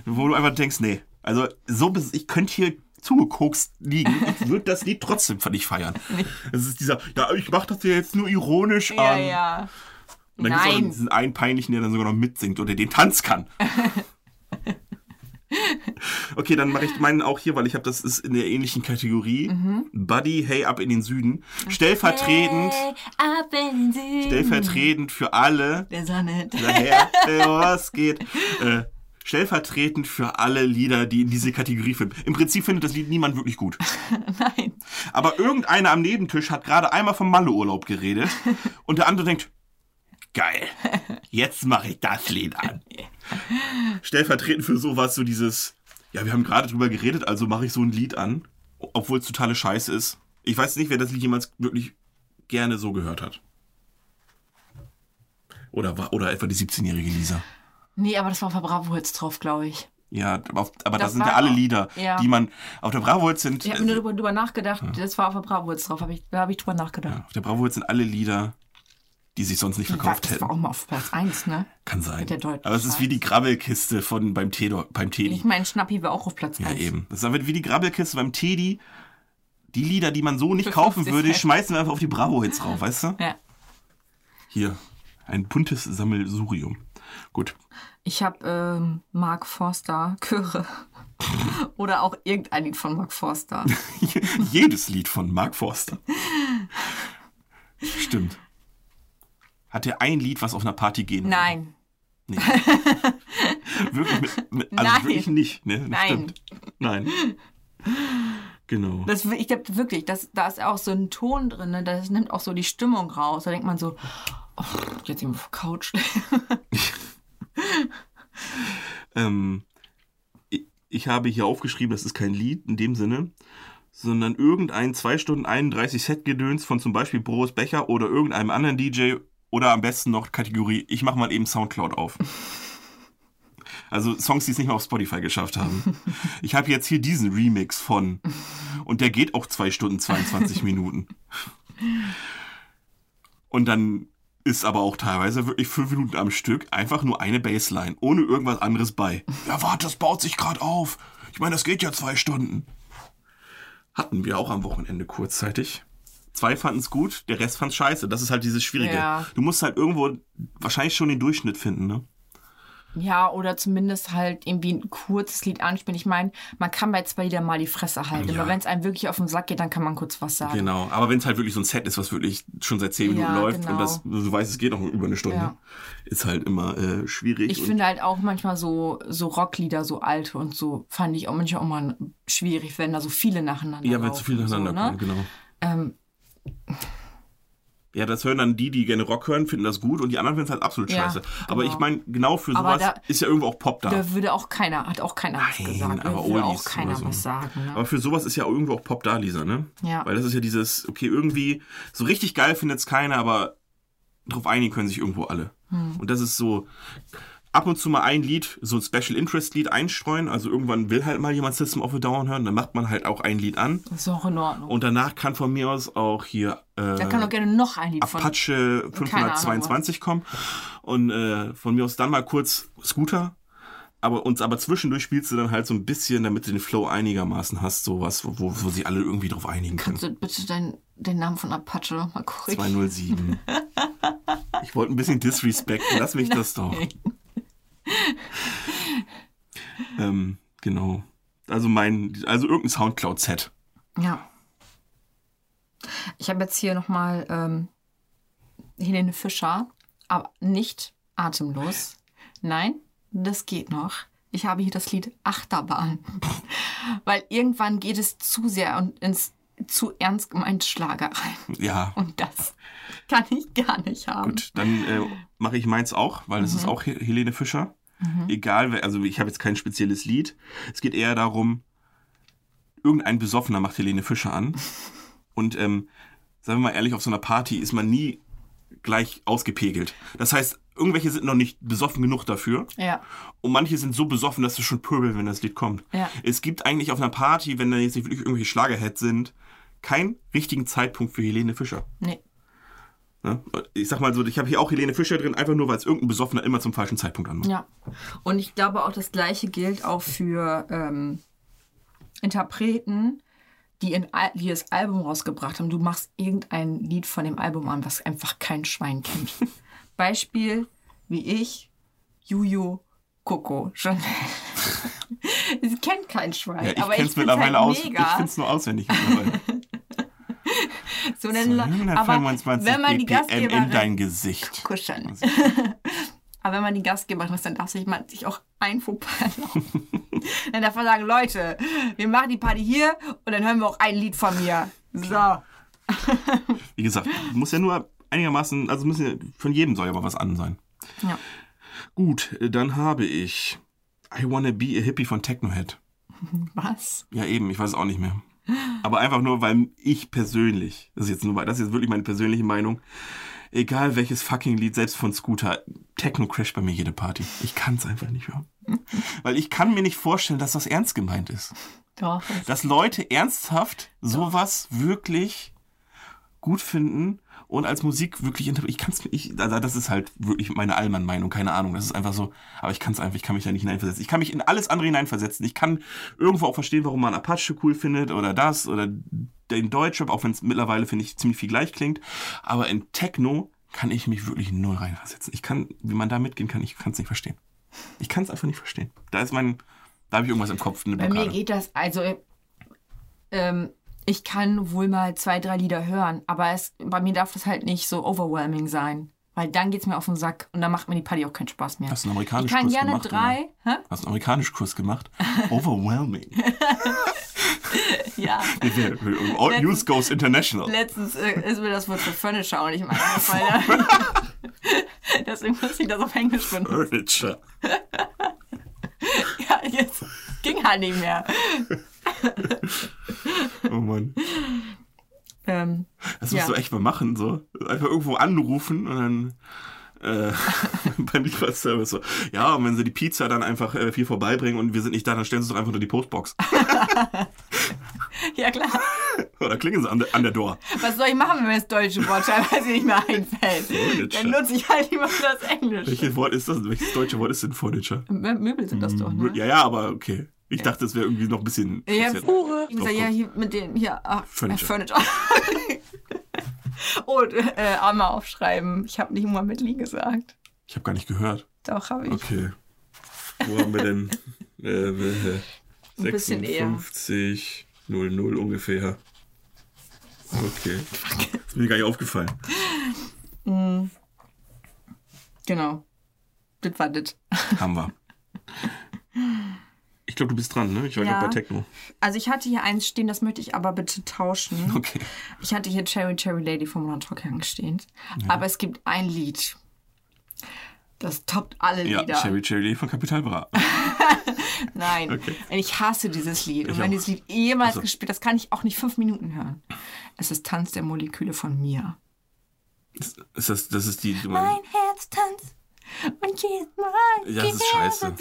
[SPEAKER 1] Wo du einfach denkst, nee, also so ich könnte hier zugekokst liegen, ich würde das Lied trotzdem nicht feiern. Das ist dieser, ja, ich mach das ja jetzt nur ironisch
[SPEAKER 2] Ja,
[SPEAKER 1] an.
[SPEAKER 2] ja.
[SPEAKER 1] Und dann gibt es auch diesen einen peinlichen, der dann sogar noch mitsingt oder den Tanz kann. okay, dann mache ich meinen auch hier, weil ich habe, das ist in der ähnlichen Kategorie.
[SPEAKER 2] Mhm.
[SPEAKER 1] Buddy, hey, ab in den Süden. Stellvertretend,
[SPEAKER 2] Hey, ab in den Süden
[SPEAKER 1] stellvertretend für alle.
[SPEAKER 2] der Sonne.
[SPEAKER 1] Daher, was geht? Äh, stellvertretend für alle Lieder, die in diese Kategorie fallen. Im Prinzip findet das Lied niemand wirklich gut.
[SPEAKER 2] Nein.
[SPEAKER 1] Aber irgendeiner am Nebentisch hat gerade einmal vom Malle-Urlaub geredet und der andere denkt, geil, jetzt mache ich das Lied an. Stellvertretend für sowas, so dieses, ja, wir haben gerade drüber geredet, also mache ich so ein Lied an, obwohl es totale Scheiße ist. Ich weiß nicht, wer das Lied jemals wirklich gerne so gehört hat. Oder, war- oder etwa die 17-jährige Lisa.
[SPEAKER 2] Nee, aber das war auf der Bravo jetzt drauf, glaube ich.
[SPEAKER 1] Ja, aber, aber das,
[SPEAKER 2] Das
[SPEAKER 1] sind ja alle Lieder,
[SPEAKER 2] ja.
[SPEAKER 1] die man auf der Bravo sind.
[SPEAKER 2] Ich habe nur drüber, drüber nachgedacht, das war auf der Bravo jetzt drauf, hab ich, da habe ich drüber nachgedacht.
[SPEAKER 1] auf der Bravo sind alle Lieder, die sich sonst nicht verkauft
[SPEAKER 2] das war
[SPEAKER 1] hätten.
[SPEAKER 2] auch mal auf Platz 1, ne?
[SPEAKER 1] Kann sein. Aber es ist wie die Grabbelkiste von beim Teddy. Beim Teddy.
[SPEAKER 2] Ich meine, Schnappi war auch auf Platz
[SPEAKER 1] Ja,
[SPEAKER 2] 1.
[SPEAKER 1] eben. Das ist wie die Grabbelkiste beim Teddy. Die Lieder, die man so nicht kaufen
[SPEAKER 2] 50
[SPEAKER 1] würde, schmeißen wir einfach auf die Bravo-Hits rauf, weißt du?
[SPEAKER 2] Ja.
[SPEAKER 1] Hier. Ein buntes Sammelsurium. Gut.
[SPEAKER 2] Ich habe ähm, Mark Forster Chöre. Oder auch irgendein Lied von Mark Forster.
[SPEAKER 1] Jedes Lied von Mark Forster. Stimmt. Hat er ein Lied, was auf einer Party gehen würde?
[SPEAKER 2] Nein.
[SPEAKER 1] Nee. wirklich, mit, mit, also
[SPEAKER 2] Nein.
[SPEAKER 1] wirklich nicht. Ne?
[SPEAKER 2] Nein.
[SPEAKER 1] Stimmt. Nein. Genau.
[SPEAKER 2] Das, ich glaube wirklich, das, da ist auch so ein Ton drin, ne? das nimmt auch so die Stimmung raus. Da denkt man so, oh, jetzt irgendwo auf Couch.
[SPEAKER 1] Ähm, ich, habe hier aufgeschrieben, das ist kein Lied in dem Sinne, sondern irgendein 2 Stunden 31 Set-Gedöns von zum Beispiel Boris Becher oder irgendeinem anderen DJ oder am besten noch Kategorie, ich mach mal eben Soundcloud auf. Also Songs, die es nicht mal auf Spotify geschafft haben. Ich habe jetzt hier diesen Remix von und der geht auch 2 Stunden 22 Minuten. Und dann ist aber auch teilweise wirklich fünf Minuten am Stück einfach nur eine Bassline, ohne irgendwas anderes bei. Ja, warte, das baut sich gerade auf. Ich meine, das geht ja zwei Stunden. Hatten wir auch am Wochenende kurzzeitig. Zwei fanden es gut, der Rest fand scheiße. Das ist halt dieses Schwierige.
[SPEAKER 2] Ja.
[SPEAKER 1] Du musst halt irgendwo wahrscheinlich schon den Durchschnitt finden, ne?
[SPEAKER 2] Ja, oder zumindest halt irgendwie ein kurzes Lied anspielen. Ich meine, man kann bei zwei Liedern mal die Fresse halten.
[SPEAKER 1] Ja.
[SPEAKER 2] Aber wenn es einem wirklich auf den Sack geht, dann kann man kurz was sagen.
[SPEAKER 1] Genau. Aber wenn es halt wirklich so ein Set ist, was wirklich schon seit zehn Minuten
[SPEAKER 2] Ja,
[SPEAKER 1] läuft
[SPEAKER 2] genau.
[SPEAKER 1] und das, du weißt, es geht noch über eine Stunde,
[SPEAKER 2] Ja.
[SPEAKER 1] ist halt immer äh, schwierig.
[SPEAKER 2] Ich finde halt auch manchmal so, so Rocklieder, so alte und so, fand ich auch manchmal auch mal schwierig, wenn da so viele nacheinander
[SPEAKER 1] ja, wenn zu viel
[SPEAKER 2] und
[SPEAKER 1] nacheinander
[SPEAKER 2] so,
[SPEAKER 1] kommt, genau.
[SPEAKER 2] Ähm,
[SPEAKER 1] Ja, das hören dann die, die gerne Rock hören, finden das gut und die anderen finden es halt absolut
[SPEAKER 2] Ja,
[SPEAKER 1] scheiße. Aber
[SPEAKER 2] genau.
[SPEAKER 1] ich meine, genau für
[SPEAKER 2] Aber
[SPEAKER 1] sowas
[SPEAKER 2] da-
[SPEAKER 1] ist ja irgendwo auch Pop da.
[SPEAKER 2] da würde auch keiner, hat auch keiner was
[SPEAKER 1] Nein,
[SPEAKER 2] gesagt. Da
[SPEAKER 1] aber
[SPEAKER 2] würde auch keiner
[SPEAKER 1] so.
[SPEAKER 2] was sagen. Ne?
[SPEAKER 1] Aber für sowas ist ja irgendwo auch Pop da, Lisa, ne?
[SPEAKER 2] Ja.
[SPEAKER 1] Weil das ist ja dieses, okay, irgendwie, so richtig geil findet es keiner, aber drauf einigen können sich irgendwo alle.
[SPEAKER 2] Hm.
[SPEAKER 1] Und das ist so, ab und zu mal ein Lied, so ein Special Interest Lied einstreuen. Also irgendwann will halt mal jemand System of a Down hören, dann macht man halt auch ein Lied an.
[SPEAKER 2] Das ist auch in Ordnung.
[SPEAKER 1] Und danach kann von mir aus auch hier äh,
[SPEAKER 2] da kann doch gerne noch ein Lied von.
[SPEAKER 1] Apache
[SPEAKER 2] Ahnung
[SPEAKER 1] 522 kommen. Und äh, von mir aus dann mal kurz Scooter. Aber uns aber zwischendurch spielst du dann halt so ein bisschen, damit du den Flow einigermaßen hast, sowas, wo, wo, wo sie alle irgendwie drauf einigen können.
[SPEAKER 2] Kannst du bitte dein, den Namen von Apache noch mal korrigieren?
[SPEAKER 1] 207. Ich wollte ein bisschen disrespekten, lass mich das doch. Ähm, genau. Also mein, also irgendein Soundcloud-Set.
[SPEAKER 2] Ja. Ich habe jetzt hier nochmal ähm, Helene Fischer, aber nicht atemlos. Nein, das geht noch. Ich habe hier das Lied Achterbahn. Weil irgendwann geht es zu sehr und ins zu ernst gemeint Schlager rein.
[SPEAKER 1] Ja,
[SPEAKER 2] Und das kann ich gar nicht haben.
[SPEAKER 1] gut. Dann äh, mache ich meins auch, weil es ist auch He- Helene Fischer. Egal, wer, also ich habe jetzt kein spezielles Lied. Es geht eher darum, irgendein Besoffener macht Helene Fischer an. Und ähm, sagen wir mal ehrlich, auf so einer Party ist man nie gleich ausgepegelt. Das heißt, irgendwelche sind noch nicht besoffen genug dafür.
[SPEAKER 2] Ja.
[SPEAKER 1] Und manche sind so besoffen, dass du schon pöbel, wenn das Lied kommt.
[SPEAKER 2] Ja.
[SPEAKER 1] Es gibt eigentlich auf einer Party, wenn da jetzt nicht wirklich irgendwelche Schlagerheads sind, keinen richtigen Zeitpunkt für Helene Fischer.
[SPEAKER 2] Nee.
[SPEAKER 1] Ne? Ich sag mal so, ich habe hier auch Helene Fischer drin, einfach nur, weil es irgendein Besoffener immer zum falschen Zeitpunkt anmacht.
[SPEAKER 2] Ja. Und ich glaube auch das Gleiche gilt auch für ähm, Interpreten, die, in, die das Album rausgebracht haben. Du machst irgendein Lied von dem Album an, was einfach kein Schwein kennt. Beispiel wie ich, Juju, Coco, Chanel. Sie kennt kein Schwein.
[SPEAKER 1] Ja, ich
[SPEAKER 2] aber
[SPEAKER 1] kenn's
[SPEAKER 2] ich
[SPEAKER 1] mittlerweile
[SPEAKER 2] halt
[SPEAKER 1] aus. Ich find's nur auswendig mittlerweile.
[SPEAKER 2] so eine, aber
[SPEAKER 1] 125
[SPEAKER 2] wenn man die
[SPEAKER 1] BPM in dein Gesicht.
[SPEAKER 2] kuscheln. Aber wenn man die Gastgeberin ist, dann darf sich man sich auch ein Fauxpas erlauben. dann darf man sagen, Leute, wir machen die Party hier und dann hören wir auch ein Lied von mir. So.
[SPEAKER 1] Wie gesagt, muss ja nur einigermaßen, also müssen ja, von jedem soll ja mal was an sein.
[SPEAKER 2] Ja.
[SPEAKER 1] Gut, dann habe ich I Wanna Be a Hippie von Technohead.
[SPEAKER 2] Was?
[SPEAKER 1] Ja, eben, ich weiß es auch nicht mehr. Aber einfach nur, weil ich persönlich, das ist jetzt nur, das ist jetzt wirklich meine persönliche Meinung, egal welches fucking Lied, selbst von Scooter, Techno crasht bei mir jede Party. Ich kann es einfach nicht hören. Weil ich kann mir nicht vorstellen, dass das ernst gemeint ist.
[SPEAKER 2] Doch.
[SPEAKER 1] Dass Leute ernsthaft sowas wirklich gut finden und als Musik wirklich. Ich kann es ich, das ist halt wirklich meine Allmann-Meinung, keine Ahnung. Das ist einfach so, aber ich kann es einfach, ich kann mich da nicht hineinversetzen. Ich kann mich in alles andere hineinversetzen. Ich kann irgendwo auch verstehen, warum man Apache cool findet oder das oder den Deutschrap, auch wenn es mittlerweile, finde ich, ziemlich viel gleich klingt. Aber in Techno kann ich mich wirklich null reinversetzen. Ich kann, wie man da mitgehen kann, ich kann es nicht verstehen. Ich kann es einfach nicht verstehen. Da ist mein, da habe ich irgendwas im Kopf, eine
[SPEAKER 2] Bei mir geht das, also ähm, ich kann wohl mal zwei, drei Lieder hören, aber es, bei mir darf das halt nicht so overwhelming sein. Weil dann geht's mir auf den Sack und dann macht mir die Party auch keinen Spaß mehr.
[SPEAKER 1] Hast du einen
[SPEAKER 2] ich
[SPEAKER 1] amerikanischen
[SPEAKER 2] kann
[SPEAKER 1] Kurs
[SPEAKER 2] gerne
[SPEAKER 1] gemacht?
[SPEAKER 2] drei. Hä?
[SPEAKER 1] Oder? Hast du einen amerikanischen Kurs gemacht? Overwhelming.
[SPEAKER 2] Ja.
[SPEAKER 1] All News goes international.
[SPEAKER 2] Letztens äh, ist mir das Wort für Furniture und ich meine. Deswegen muss ich das auf Englisch benutzen.
[SPEAKER 1] Furniture.
[SPEAKER 2] Ja, jetzt ging halt nicht mehr.
[SPEAKER 1] Oh Mann.
[SPEAKER 2] Ähm,
[SPEAKER 1] Das
[SPEAKER 2] Ja.
[SPEAKER 1] musst du echt mal machen, so. Einfach irgendwo anrufen und dann äh, beim Lieferservice so. Ja, und wenn sie die Pizza dann einfach äh, viel vorbeibringen und wir sind nicht da, dann stellen sie es doch einfach unter die Postbox.
[SPEAKER 2] ja, klar.
[SPEAKER 1] Oder klingen sie an der, an der Door.
[SPEAKER 2] Was soll ich machen, wenn mir das deutsche Wort teilweise nicht mehr einfällt?
[SPEAKER 1] Furniture.
[SPEAKER 2] Dann nutze ich halt immer das Englische.
[SPEAKER 1] Welches Wort ist das? Welches deutsche Wort ist denn Furniture?
[SPEAKER 2] Mö- Möbel sind das doch, ne?
[SPEAKER 1] Ja, ja, aber okay. Ich dachte, es wäre irgendwie noch ein bisschen.
[SPEAKER 2] Ja,
[SPEAKER 1] speziell.
[SPEAKER 2] ich sag, ja, hier mit den, hier, ah,
[SPEAKER 1] Furniture.
[SPEAKER 2] Furniture. Und äh, einmal aufschreiben. Ich habe nicht mal mit Lee gesagt.
[SPEAKER 1] Ich habe gar nicht gehört.
[SPEAKER 2] Doch, habe ich.
[SPEAKER 1] Okay. Wo haben wir denn? Äh, äh,
[SPEAKER 2] Ein bisschen eher.
[SPEAKER 1] 56, 00 ungefähr. Okay. Ist mir gar nicht aufgefallen.
[SPEAKER 2] Genau. Das war das.
[SPEAKER 1] Haben wir. Ich glaube, du bist dran, ne? Ich war
[SPEAKER 2] Ja.
[SPEAKER 1] gerade bei Techno.
[SPEAKER 2] Also ich hatte hier eins stehen, das möchte ich aber bitte tauschen.
[SPEAKER 1] Okay.
[SPEAKER 2] Ich hatte hier Cherry Cherry Lady vom Landrockern stehen. Aber es gibt ein Lied. Das toppt alle
[SPEAKER 1] Ja,
[SPEAKER 2] Lieder.
[SPEAKER 1] Cherry Cherry von Capital Bra.
[SPEAKER 2] Nein.
[SPEAKER 1] Okay.
[SPEAKER 2] Und ich hasse dieses Lied. Und
[SPEAKER 1] Ich
[SPEAKER 2] wenn
[SPEAKER 1] auch.
[SPEAKER 2] dieses Lied jemals
[SPEAKER 1] Also-
[SPEAKER 2] gespielt, das kann ich auch nicht fünf Minuten hören. Es ist Tanz der Moleküle von mir.
[SPEAKER 1] Ist das, das ist die.
[SPEAKER 2] Mein Herz tanzt und jedes Mal
[SPEAKER 1] Ja, das ist scheiße.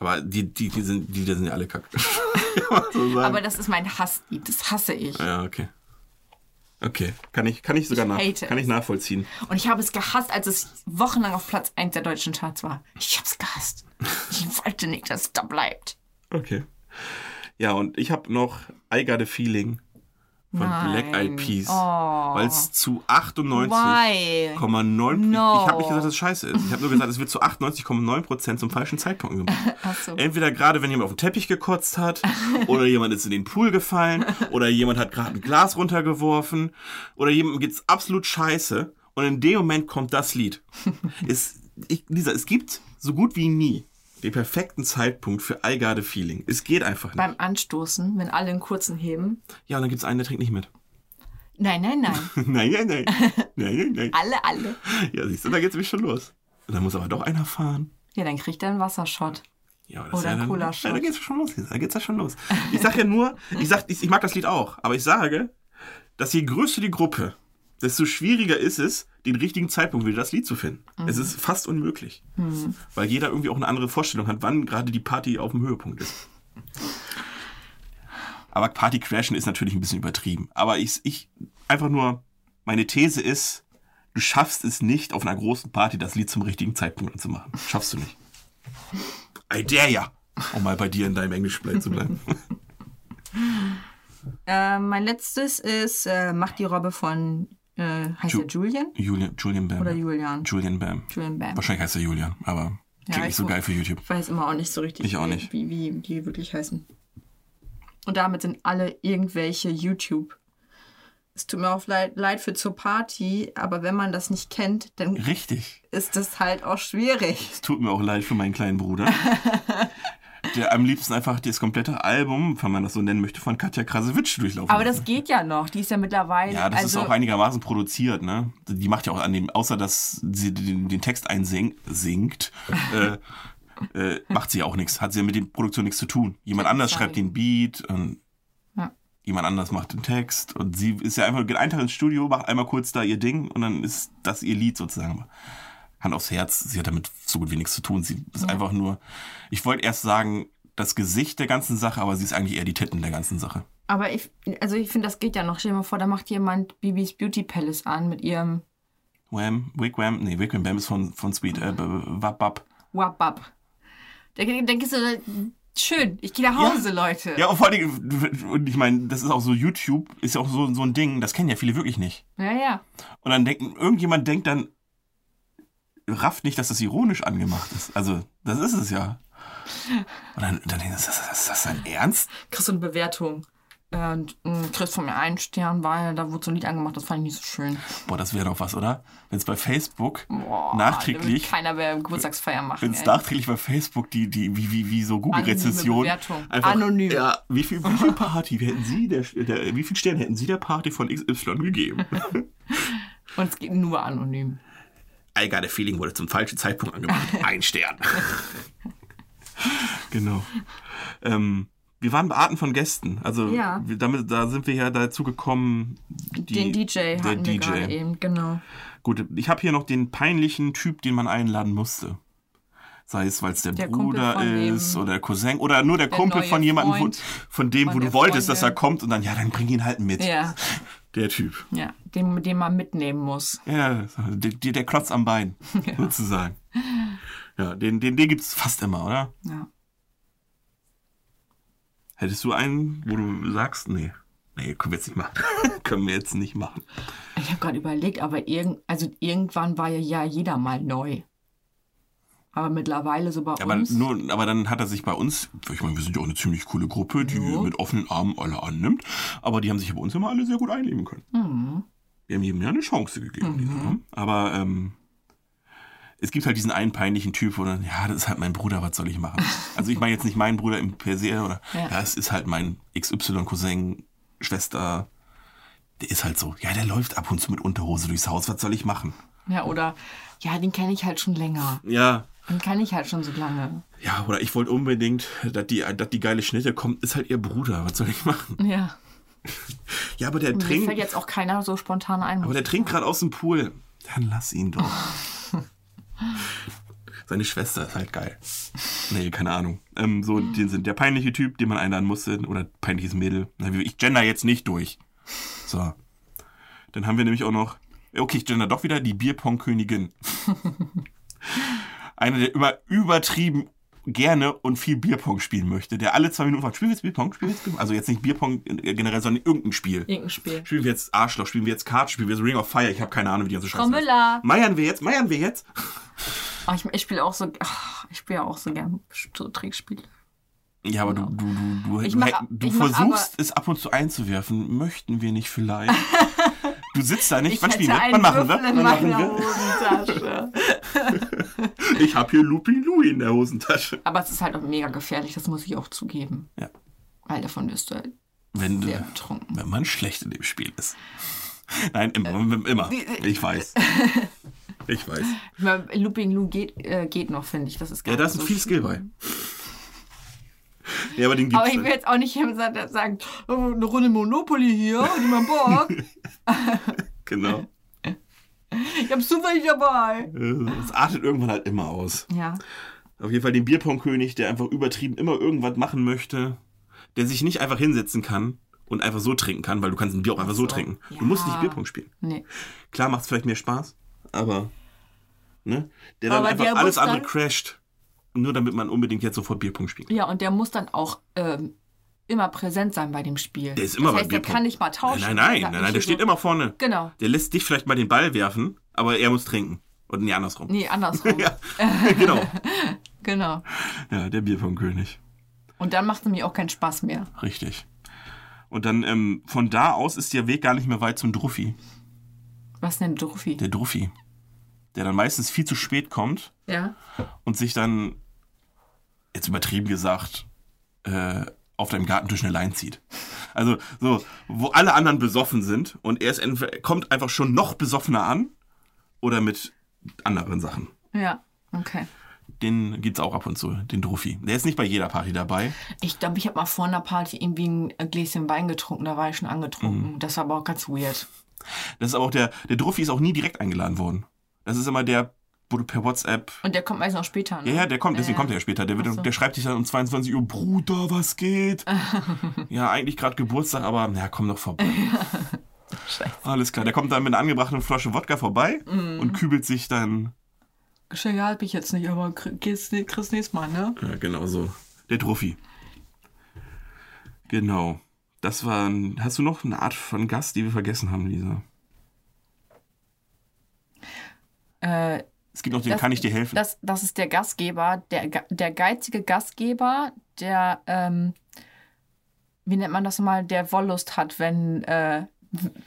[SPEAKER 1] aber die, die, die, sind, die, die sind ja alle man so.
[SPEAKER 2] Aber das ist mein Hasslied. Das hasse ich.
[SPEAKER 1] ja, okay. Okay. Kann ich, kann ich sogar nach, kann ich nachvollziehen.
[SPEAKER 2] Und ich habe es gehasst, als es wochenlang auf Platz 1 der deutschen Charts war. Ich habe es gehasst. Ich wollte nicht, dass es da bleibt.
[SPEAKER 1] Okay. Ja, und ich habe noch I Got a Feeling von
[SPEAKER 2] Nein.
[SPEAKER 1] Black Eyed Peas.
[SPEAKER 2] Oh.
[SPEAKER 1] Weil es zu 98,9
[SPEAKER 2] Why? No.
[SPEAKER 1] Ich habe nicht gesagt, dass es scheiße ist. Ich habe nur gesagt, es wird zu 98,9% zum falschen Zeitpunkt gemacht.
[SPEAKER 2] Ach so.
[SPEAKER 1] Entweder gerade, wenn jemand auf den Teppich gekotzt hat, oder jemand ist in den Pool gefallen, oder jemand hat gerade ein Glas runtergeworfen, oder jemandem geht's absolut scheiße. Und in dem Moment kommt das Lied. Es, ich, Lisa, es gibt so gut wie nie den perfekten Zeitpunkt für I Got a Feeling. Es geht einfach nicht.
[SPEAKER 2] Beim Anstoßen, wenn alle einen kurzen heben.
[SPEAKER 1] Ja, und dann gibt's einen, der trinkt nicht mit.
[SPEAKER 2] Nein, nein, nein.
[SPEAKER 1] Nein, nein, nein. Nein, nein, nein.
[SPEAKER 2] alle, alle.
[SPEAKER 1] Ja, siehst du, da geht's nämlich schon los. Und dann muss aber doch einer fahren.
[SPEAKER 2] Ja, dann kriegt er einen Wassershot.
[SPEAKER 1] Ja, aber das
[SPEAKER 2] Oder
[SPEAKER 1] ist ja
[SPEAKER 2] ein
[SPEAKER 1] dann,
[SPEAKER 2] Cola-Shot.
[SPEAKER 1] Ja, da geht's schon los. Da geht's ja schon los. Ich sag ja nur, ich sag, ich, ich mag das Lied auch, aber ich sage, dass je größer die Gruppe, desto schwieriger ist es, den richtigen Zeitpunkt für das Lied zu finden. Es ist fast unmöglich. Weil jeder irgendwie auch eine andere Vorstellung hat, wann gerade die Party auf dem Höhepunkt ist. Aber Party crashen ist natürlich ein bisschen übertrieben. Aber ich, ich einfach nur, meine These ist, du schaffst es nicht, auf einer großen Party das Lied zum richtigen Zeitpunkt anzumachen. Schaffst du nicht. I dare ya. Um mal bei dir in deinem Englisch zu bleiben.
[SPEAKER 2] Äh, mein letztes ist äh, Macht die Robbe von, äh, heißt
[SPEAKER 1] Ju-
[SPEAKER 2] er Julian?
[SPEAKER 1] Julian, Julian Bam.
[SPEAKER 2] Oder Julian?
[SPEAKER 1] Julian Bam.
[SPEAKER 2] Julian Bam.
[SPEAKER 1] Wahrscheinlich heißt er Julian, aber klingt
[SPEAKER 2] ich
[SPEAKER 1] nicht so geil für YouTube.
[SPEAKER 2] Ich weiß immer auch nicht so richtig,
[SPEAKER 1] Ich auch
[SPEAKER 2] wie,
[SPEAKER 1] nicht.
[SPEAKER 2] Wie, wie die wirklich heißen. Und damit sind alle irgendwelche YouTube. Es tut mir auch leid, leid für zur Party, aber wenn man das nicht kennt, dann
[SPEAKER 1] Richtig.
[SPEAKER 2] ist das halt auch schwierig.
[SPEAKER 1] Es tut mir auch leid für meinen kleinen Bruder. der am liebsten einfach das komplette Album, wenn man das so nennen möchte, von Katja Krasowitsch durchlaufen
[SPEAKER 2] Aber
[SPEAKER 1] lassen.
[SPEAKER 2] das geht ja noch. Die ist ja mittlerweile.
[SPEAKER 1] Ja, das
[SPEAKER 2] also,
[SPEAKER 1] ist auch einigermaßen produziert, ne? Die macht ja auch an dem, außer dass sie den, den Text einsingt, singt, äh, äh, macht sie auch nichts. Hat sie ja mit der Produktion nichts zu tun. Jemand anders schreibt den Beat und
[SPEAKER 2] Ja.
[SPEAKER 1] jemand anders macht den Text und sie ist ja einfach, geht einen Tag ins Studio, macht einmal kurz da ihr Ding und dann ist das ihr Lied sozusagen. Hand aufs Herz, sie hat damit so gut wie nichts zu tun. Sie ist einfach nur, ich wollte erst sagen, das Gesicht der ganzen Sache, aber sie ist eigentlich eher die Titten der ganzen Sache.
[SPEAKER 2] Aber ich, also ich finde, das geht ja noch. Stell dir mal vor, da macht jemand Bibis Beauty Palace an mit ihrem
[SPEAKER 1] Wham, Wigwam, nee, Wigwam Bam ist von, von Sweet, äh, Wap, Wap.
[SPEAKER 2] Wabab. Da denkst du, schön, ich gehe nach Hause, Leute.
[SPEAKER 1] Ja, und vor allem, und ich meine, das ist auch so, YouTube ist ja auch so, so ein Ding, das kennen ja viele wirklich nicht.
[SPEAKER 2] ja. ja.
[SPEAKER 1] Und dann denken, irgendjemand denkt dann, rafft nicht, dass das ironisch angemacht ist. Also, das ist es ja. Und dann, dann ist das, ist das dein Ernst?
[SPEAKER 2] Kriegst du eine Bewertung. Mh, kriegst von mir einen Stern, weil da wurde so ein Lied angemacht, das fand ich nicht so schön.
[SPEAKER 1] Boah, das wäre doch was, oder? Wenn es bei Facebook
[SPEAKER 2] Boah,
[SPEAKER 1] nachträglich,
[SPEAKER 2] Keiner mehr Geburtstagsfeier machen.
[SPEAKER 1] wenn es nachträglich bei Facebook die, die, wie, wie, wie so Google-Rezession.
[SPEAKER 2] Anonym.
[SPEAKER 1] Ja, wie viel, wie viel Party hätten Sie der, der, wie viel Sterne hätten Sie der Party von XY gegeben?
[SPEAKER 2] Und es geht nur anonym.
[SPEAKER 1] I got a feeling wurde zum falschen Zeitpunkt angemacht. Ein Stern. genau. Ähm, wir waren bei Arten von Gästen. Also
[SPEAKER 2] Ja.
[SPEAKER 1] wir, damit, da sind wir ja dazu gekommen. Die,
[SPEAKER 2] Den DJ
[SPEAKER 1] der
[SPEAKER 2] hatten wir
[SPEAKER 1] DJ.
[SPEAKER 2] gerade eben, genau.
[SPEAKER 1] Gut, ich habe hier noch den peinlichen Typ, den man einladen musste. Sei es, weil es der,
[SPEAKER 2] Der
[SPEAKER 1] Bruder ist oder der Cousin oder nur der,
[SPEAKER 2] Der
[SPEAKER 1] Kumpel von jemandem, von dem,
[SPEAKER 2] von
[SPEAKER 1] wo du wolltest, dass er
[SPEAKER 2] Freundin.
[SPEAKER 1] kommt und dann, ja, dann bring ihn halt mit.
[SPEAKER 2] Ja,
[SPEAKER 1] Der Typ.
[SPEAKER 2] ja, den, den man mitnehmen muss.
[SPEAKER 1] Ja, der, der Klotz am Bein, sozusagen. Ja, den, den, den gibt's fast immer, oder?
[SPEAKER 2] Ja.
[SPEAKER 1] Hättest du einen, wo du sagst, nee, nee, können wir jetzt nicht machen. können wir jetzt nicht machen.
[SPEAKER 2] Ich habe gerade überlegt, aber irgend, also irgendwann war ja, ja jeder mal neu. Aber mittlerweile so bei
[SPEAKER 1] Aber,
[SPEAKER 2] uns.
[SPEAKER 1] nur, aber dann hat er sich bei uns, ich meine, wir sind ja auch eine ziemlich coole Gruppe, die
[SPEAKER 2] Ja.
[SPEAKER 1] mit offenen Armen alle annimmt, aber die haben sich bei uns immer alle sehr gut einleben können.
[SPEAKER 2] Mhm.
[SPEAKER 1] Wir haben jedem ja eine Chance gegeben. diese, Aber ähm, es gibt halt diesen einen peinlichen Typ, wo dann, ja, das ist halt mein Bruder, was soll ich machen? Also ich meine jetzt nicht meinen Bruder im per se, oder
[SPEAKER 2] Ja.
[SPEAKER 1] es ist halt mein XY-Cousin, Schwester, der ist halt so, ja, der läuft ab und zu mit Unterhose durchs Haus, was soll ich machen?
[SPEAKER 2] Ja, oder, ja, den kenne ich halt schon länger.
[SPEAKER 1] Ja,
[SPEAKER 2] Den kenne ich halt schon so lange.
[SPEAKER 1] ja, oder ich wollte unbedingt, dass die, dass die geile Schnitte kommt, ist halt ihr Bruder, was soll ich machen?
[SPEAKER 2] Ja.
[SPEAKER 1] Ja, aber der
[SPEAKER 2] Mir fällt
[SPEAKER 1] trinkt,
[SPEAKER 2] jetzt auch keiner so spontan ein.
[SPEAKER 1] aber der trinkt gerade aus dem Pool. Dann lass ihn doch. Seine Schwester ist halt geil. Nee, keine Ahnung. Ähm, so, den sind der peinliche Typ, den man einladen musste, oder peinliches Mädel. Ich gender jetzt nicht durch. So. Dann haben wir nämlich auch noch, okay, ich gender doch wieder, die Bierpong-Königin. Einer, der immer übertrieben gerne und viel Bierpong spielen möchte, der alle zwei Minuten fragt, spielen wir jetzt Bierpong, spielen wir jetzt Bierpong? Also jetzt nicht Bierpong generell, sondern irgendein Spiel.
[SPEAKER 2] Irgendein Spiel.
[SPEAKER 1] Spielen wir jetzt Arschloch, spielen wir jetzt Kart, spielen wir jetzt Ring of Fire, ich habe keine Ahnung, wie die ganze Scheiße
[SPEAKER 2] Frau.
[SPEAKER 1] Meiern wir jetzt, meiern wir jetzt?
[SPEAKER 2] Oh, ich ich spiele auch so, ach, ich spiele ja auch so gern so Trickspiele.
[SPEAKER 1] Ja, aber du, du, du, du, du,
[SPEAKER 2] mach-
[SPEAKER 1] du versuchst es ab und zu einzuwerfen. Möchten wir nicht vielleicht? Du sitzt da nicht.
[SPEAKER 2] Ich
[SPEAKER 1] Wann spielen wir? Wann machen wir? Wann machen wir?
[SPEAKER 2] Hosentasche.
[SPEAKER 1] Ich habe hier Lupi Louie in der Hosentasche.
[SPEAKER 2] Aber es ist halt auch mega gefährlich, das muss ich auch zugeben.
[SPEAKER 1] Ja.
[SPEAKER 2] Weil davon wirst du halt
[SPEAKER 1] Wenn, du,
[SPEAKER 2] sehr betrunken.
[SPEAKER 1] wenn man schlecht in dem Spiel ist. Nein, immer. immer. Ich weiß. Ich weiß.
[SPEAKER 2] Looping Lou geht, äh, geht noch, finde ich. Das ist gar
[SPEAKER 1] Ja, da ist
[SPEAKER 2] so
[SPEAKER 1] viel Skill bei. Ja, aber den gibt's.
[SPEAKER 2] Aber ich will jetzt auch nicht sagen, sagen, oh, eine Runde Monopoly hier, niemand Bock.
[SPEAKER 1] Genau.
[SPEAKER 2] Ich hab zufällig dabei.
[SPEAKER 1] Es artet irgendwann halt immer aus.
[SPEAKER 2] Ja.
[SPEAKER 1] Auf jeden Fall den Bierpong-König, der einfach übertrieben immer irgendwas machen möchte, der sich nicht einfach hinsetzen kann und einfach so trinken kann, weil du kannst ein Bier auch einfach so,
[SPEAKER 2] so.
[SPEAKER 1] trinken.
[SPEAKER 2] Ja.
[SPEAKER 1] Du musst nicht Bierpong spielen.
[SPEAKER 2] Nee.
[SPEAKER 1] Klar macht es vielleicht mehr Spaß, aber ne? Der dann
[SPEAKER 2] Aber
[SPEAKER 1] einfach alles andere crasht, nur damit man unbedingt jetzt sofort Bierpong spielt.
[SPEAKER 2] Ja, und der muss dann auch ähm, immer präsent sein bei dem Spiel.
[SPEAKER 1] Der ist immer
[SPEAKER 2] das
[SPEAKER 1] bei
[SPEAKER 2] heißt, der kann nicht mal tauschen.
[SPEAKER 1] Nein, nein, nein, nein,
[SPEAKER 2] nicht
[SPEAKER 1] der steht immer vorne.
[SPEAKER 2] Genau.
[SPEAKER 1] Der lässt dich vielleicht mal den Ball werfen, aber er muss trinken. Und nie andersrum.
[SPEAKER 2] Nee, andersrum.
[SPEAKER 1] Ja, genau.
[SPEAKER 2] Genau.
[SPEAKER 1] Ja, der Bierpong-König.
[SPEAKER 2] Und dann macht es nämlich auch keinen Spaß mehr.
[SPEAKER 1] Richtig. Und dann ähm, von da aus ist der Weg gar nicht mehr weit zum Druffi.
[SPEAKER 2] Was denn Druffi?
[SPEAKER 1] Der Druffi. Der dann meistens viel zu spät kommt
[SPEAKER 2] Ja.
[SPEAKER 1] und sich dann, jetzt übertrieben gesagt, äh, auf deinem Gartentisch eine Lein zieht. Also so, wo alle anderen besoffen sind und er ist kommt einfach schon noch besoffener an oder mit anderen Sachen.
[SPEAKER 2] Ja. Okay.
[SPEAKER 1] Den gibt's auch ab und zu, den Druffi. Der ist nicht bei jeder Party dabei.
[SPEAKER 2] Ich glaube, ich habe mal vor einer Party irgendwie ein Gläschen Wein getrunken, da war ich schon angetrunken.
[SPEAKER 1] Mhm.
[SPEAKER 2] Das war aber auch ganz weird.
[SPEAKER 1] Das ist aber auch der, der Druffi ist auch nie direkt eingeladen worden. Das ist immer der, du per WhatsApp
[SPEAKER 2] Und der kommt meist noch später. Ne?
[SPEAKER 1] Ja, ja, der kommt, deswegen
[SPEAKER 2] Ja,
[SPEAKER 1] kommt er ja später. Der, wird,
[SPEAKER 2] so.
[SPEAKER 1] der schreibt dich dann um 22 Uhr, Bruder, was geht? ja, eigentlich gerade Geburtstag, aber na, komm doch vorbei. Alles klar, der kommt dann mit einer angebrachten Flasche Wodka vorbei
[SPEAKER 2] Mhm.
[SPEAKER 1] und kübelt sich dann,
[SPEAKER 2] Geschenke habe ich jetzt nicht, aber kriegst kriegst nächstes Mal, ne?
[SPEAKER 1] ja, genau so, der Druffi. Genau. Das war, ein- hast du noch eine Art von Gast, die wir vergessen haben, Lisa?
[SPEAKER 2] Äh,
[SPEAKER 1] Es gibt noch den
[SPEAKER 2] Das-
[SPEAKER 1] Kann ich dir helfen?
[SPEAKER 2] das, das ist der Gastgeber, der, der geizige Gastgeber, der, ähm, wie nennt man das mal, der Wollust hat, wenn, äh,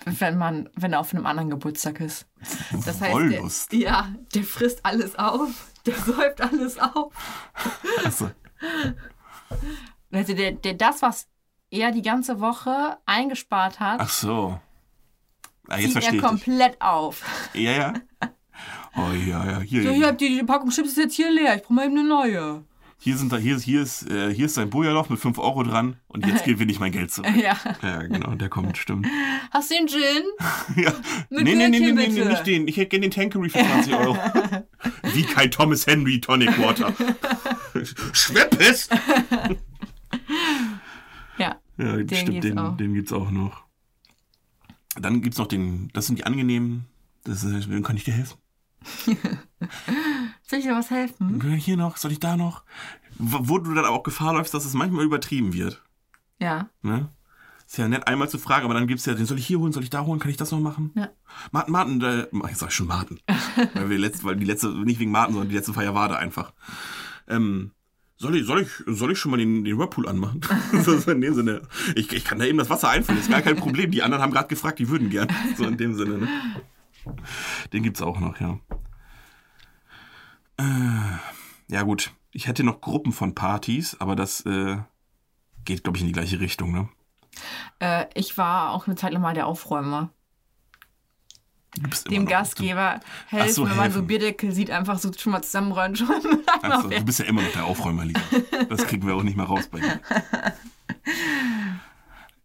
[SPEAKER 2] wenn man, wenn er auf einem anderen Geburtstag ist. Das heißt,
[SPEAKER 1] Wollust?
[SPEAKER 2] Der, ja, der frisst alles auf, der säuft alles auf.
[SPEAKER 1] Also,
[SPEAKER 2] Also der, der das, was er die ganze Woche eingespart hat,
[SPEAKER 1] ach so. Ah, jetzt
[SPEAKER 2] zieht er
[SPEAKER 1] ich dich.
[SPEAKER 2] komplett auf.
[SPEAKER 1] Ja, ja. Oh ja, ja, hier.
[SPEAKER 2] So, hier habt ihr die Packung Chips ist jetzt hier leer, ich brauche mal eben eine neue.
[SPEAKER 1] hier, sind da, hier, ist- hier, ist, äh, hier ist dein Bojaloch mit 5 Euro dran und jetzt will ich mein Geld zurück.
[SPEAKER 2] Ja.
[SPEAKER 1] Ja, genau, der kommt, stimmt.
[SPEAKER 2] Hast du den Gin?
[SPEAKER 1] Ja.
[SPEAKER 2] Mit
[SPEAKER 1] nee, nee, nee, nee, nee, nee, nicht den. Ich hätte gerne den Tankery für 20 Euro. Wie kein Thomas Henry Tonic Water. Schweppes!
[SPEAKER 2] Ja.
[SPEAKER 1] Ja,
[SPEAKER 2] Den
[SPEAKER 1] stimmt,
[SPEAKER 2] gibt's
[SPEAKER 1] den,
[SPEAKER 2] auch.
[SPEAKER 1] den gibt's auch noch. Dann gibt's noch den, das sind die angenehmen, das, wem kann ich dir helfen?
[SPEAKER 2] Soll ich dir was helfen?
[SPEAKER 1] Hier noch, soll ich da noch? Wo du dann auch Gefahr läufst, dass es manchmal übertrieben wird.
[SPEAKER 2] Ja.
[SPEAKER 1] Ne? Ist ja nett, einmal zu fragen, aber dann gibt's ja, den soll ich hier holen, soll ich da holen, kann ich das noch machen?
[SPEAKER 2] Ja.
[SPEAKER 1] Martin, Martin, äh, jetzt sag ich schon Martin. weil, wir letzt, weil die letzte, nicht wegen Martin, sondern die letzte Feier war da einfach. Ähm, soll ich, soll ich, soll ich schon mal den, den Whirlpool anmachen? so, so in dem Sinne. Ich, ich kann da eben das Wasser einfüllen, ist gar kein Problem. Die anderen haben gerade gefragt, die würden gern. So in dem Sinne, ne? Den gibt's auch noch, ja. Äh, ja, gut. Ich hätte noch Gruppen von Partys, aber das äh, geht, glaube ich, in die gleiche Richtung, ne?
[SPEAKER 2] Äh, ich war auch eine Zeit lang mal der Aufräumer. Dem Gastgeber helfen,
[SPEAKER 1] so,
[SPEAKER 2] wenn man so. Bierdeckel sieht, einfach so schon mal zusammenräumen. Schon mal
[SPEAKER 1] Du, Achso, du bist ja immer noch der Aufräumer, Lisa. Das kriegen wir auch nicht mehr raus bei dir.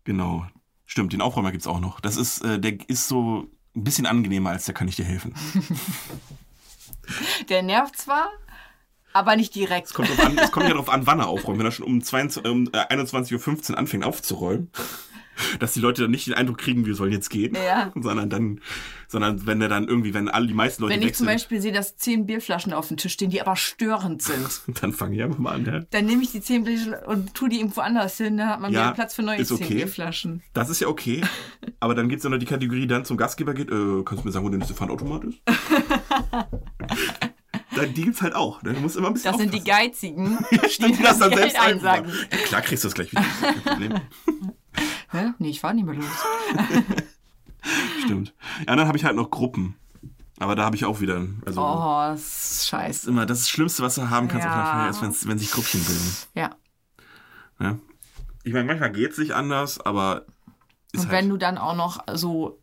[SPEAKER 1] Genau. Stimmt, den Aufräumer gibt's auch noch. Das ist, äh, der ist so ein bisschen angenehmer als der kann ich dir helfen.
[SPEAKER 2] Der nervt zwar, aber nicht direkt.
[SPEAKER 1] Es kommt, an, es kommt ja darauf an, wann er aufräumt. Wenn er schon um, 22, um äh, 21.15 Uhr anfängt aufzuräumen, dass die Leute dann nicht den Eindruck kriegen, wir sollen jetzt gehen,
[SPEAKER 2] Ja.
[SPEAKER 1] sondern dann, sondern wenn er dann irgendwie, wenn alle die meisten Leute
[SPEAKER 2] Wenn ich zum
[SPEAKER 1] sind,
[SPEAKER 2] Beispiel sehe, dass zehn Bierflaschen auf dem Tisch stehen, die aber störend sind,
[SPEAKER 1] dann fangen die einfach mal an. Ja.
[SPEAKER 2] dann nehme ich die zehn Bierflaschen und tue die irgendwo anders hin, dann hat man
[SPEAKER 1] Ja,
[SPEAKER 2] wieder Platz für neue
[SPEAKER 1] ist
[SPEAKER 2] zehn
[SPEAKER 1] okay.
[SPEAKER 2] Bierflaschen.
[SPEAKER 1] Das ist ja okay. Aber dann gibt's ja noch die Kategorie, dann zum Gastgeber geht, äh, kannst du mir sagen, wo der nächste Pfandautomat ist? dann, die gibt's halt auch. Ne? Du musst immer ein bisschen
[SPEAKER 2] Das sind die
[SPEAKER 1] aufpassen.
[SPEAKER 2] Geizigen,
[SPEAKER 1] Ja, stimmt, die das dann
[SPEAKER 2] Geld
[SPEAKER 1] selbst
[SPEAKER 2] einsagen.
[SPEAKER 1] einsagen. Ja, klar kriegst du das gleich wieder. Kein Problem.
[SPEAKER 2] Hä? Nee, ich fahr nicht mehr los.
[SPEAKER 1] Stimmt. Ja, dann habe ich halt noch Gruppen. Aber da habe ich auch wieder, also
[SPEAKER 2] Oh, das ist
[SPEAKER 1] das
[SPEAKER 2] scheiße.
[SPEAKER 1] ist immer das, das Schlimmste, was du haben kannst auf einer
[SPEAKER 2] Ja.
[SPEAKER 1] Feier, ist, wenn's- wenn sich Gruppchen bilden.
[SPEAKER 2] Ja.
[SPEAKER 1] Ne? Ich meine, manchmal geht's nicht anders, aber
[SPEAKER 2] Und
[SPEAKER 1] halt,
[SPEAKER 2] wenn du dann auch noch so,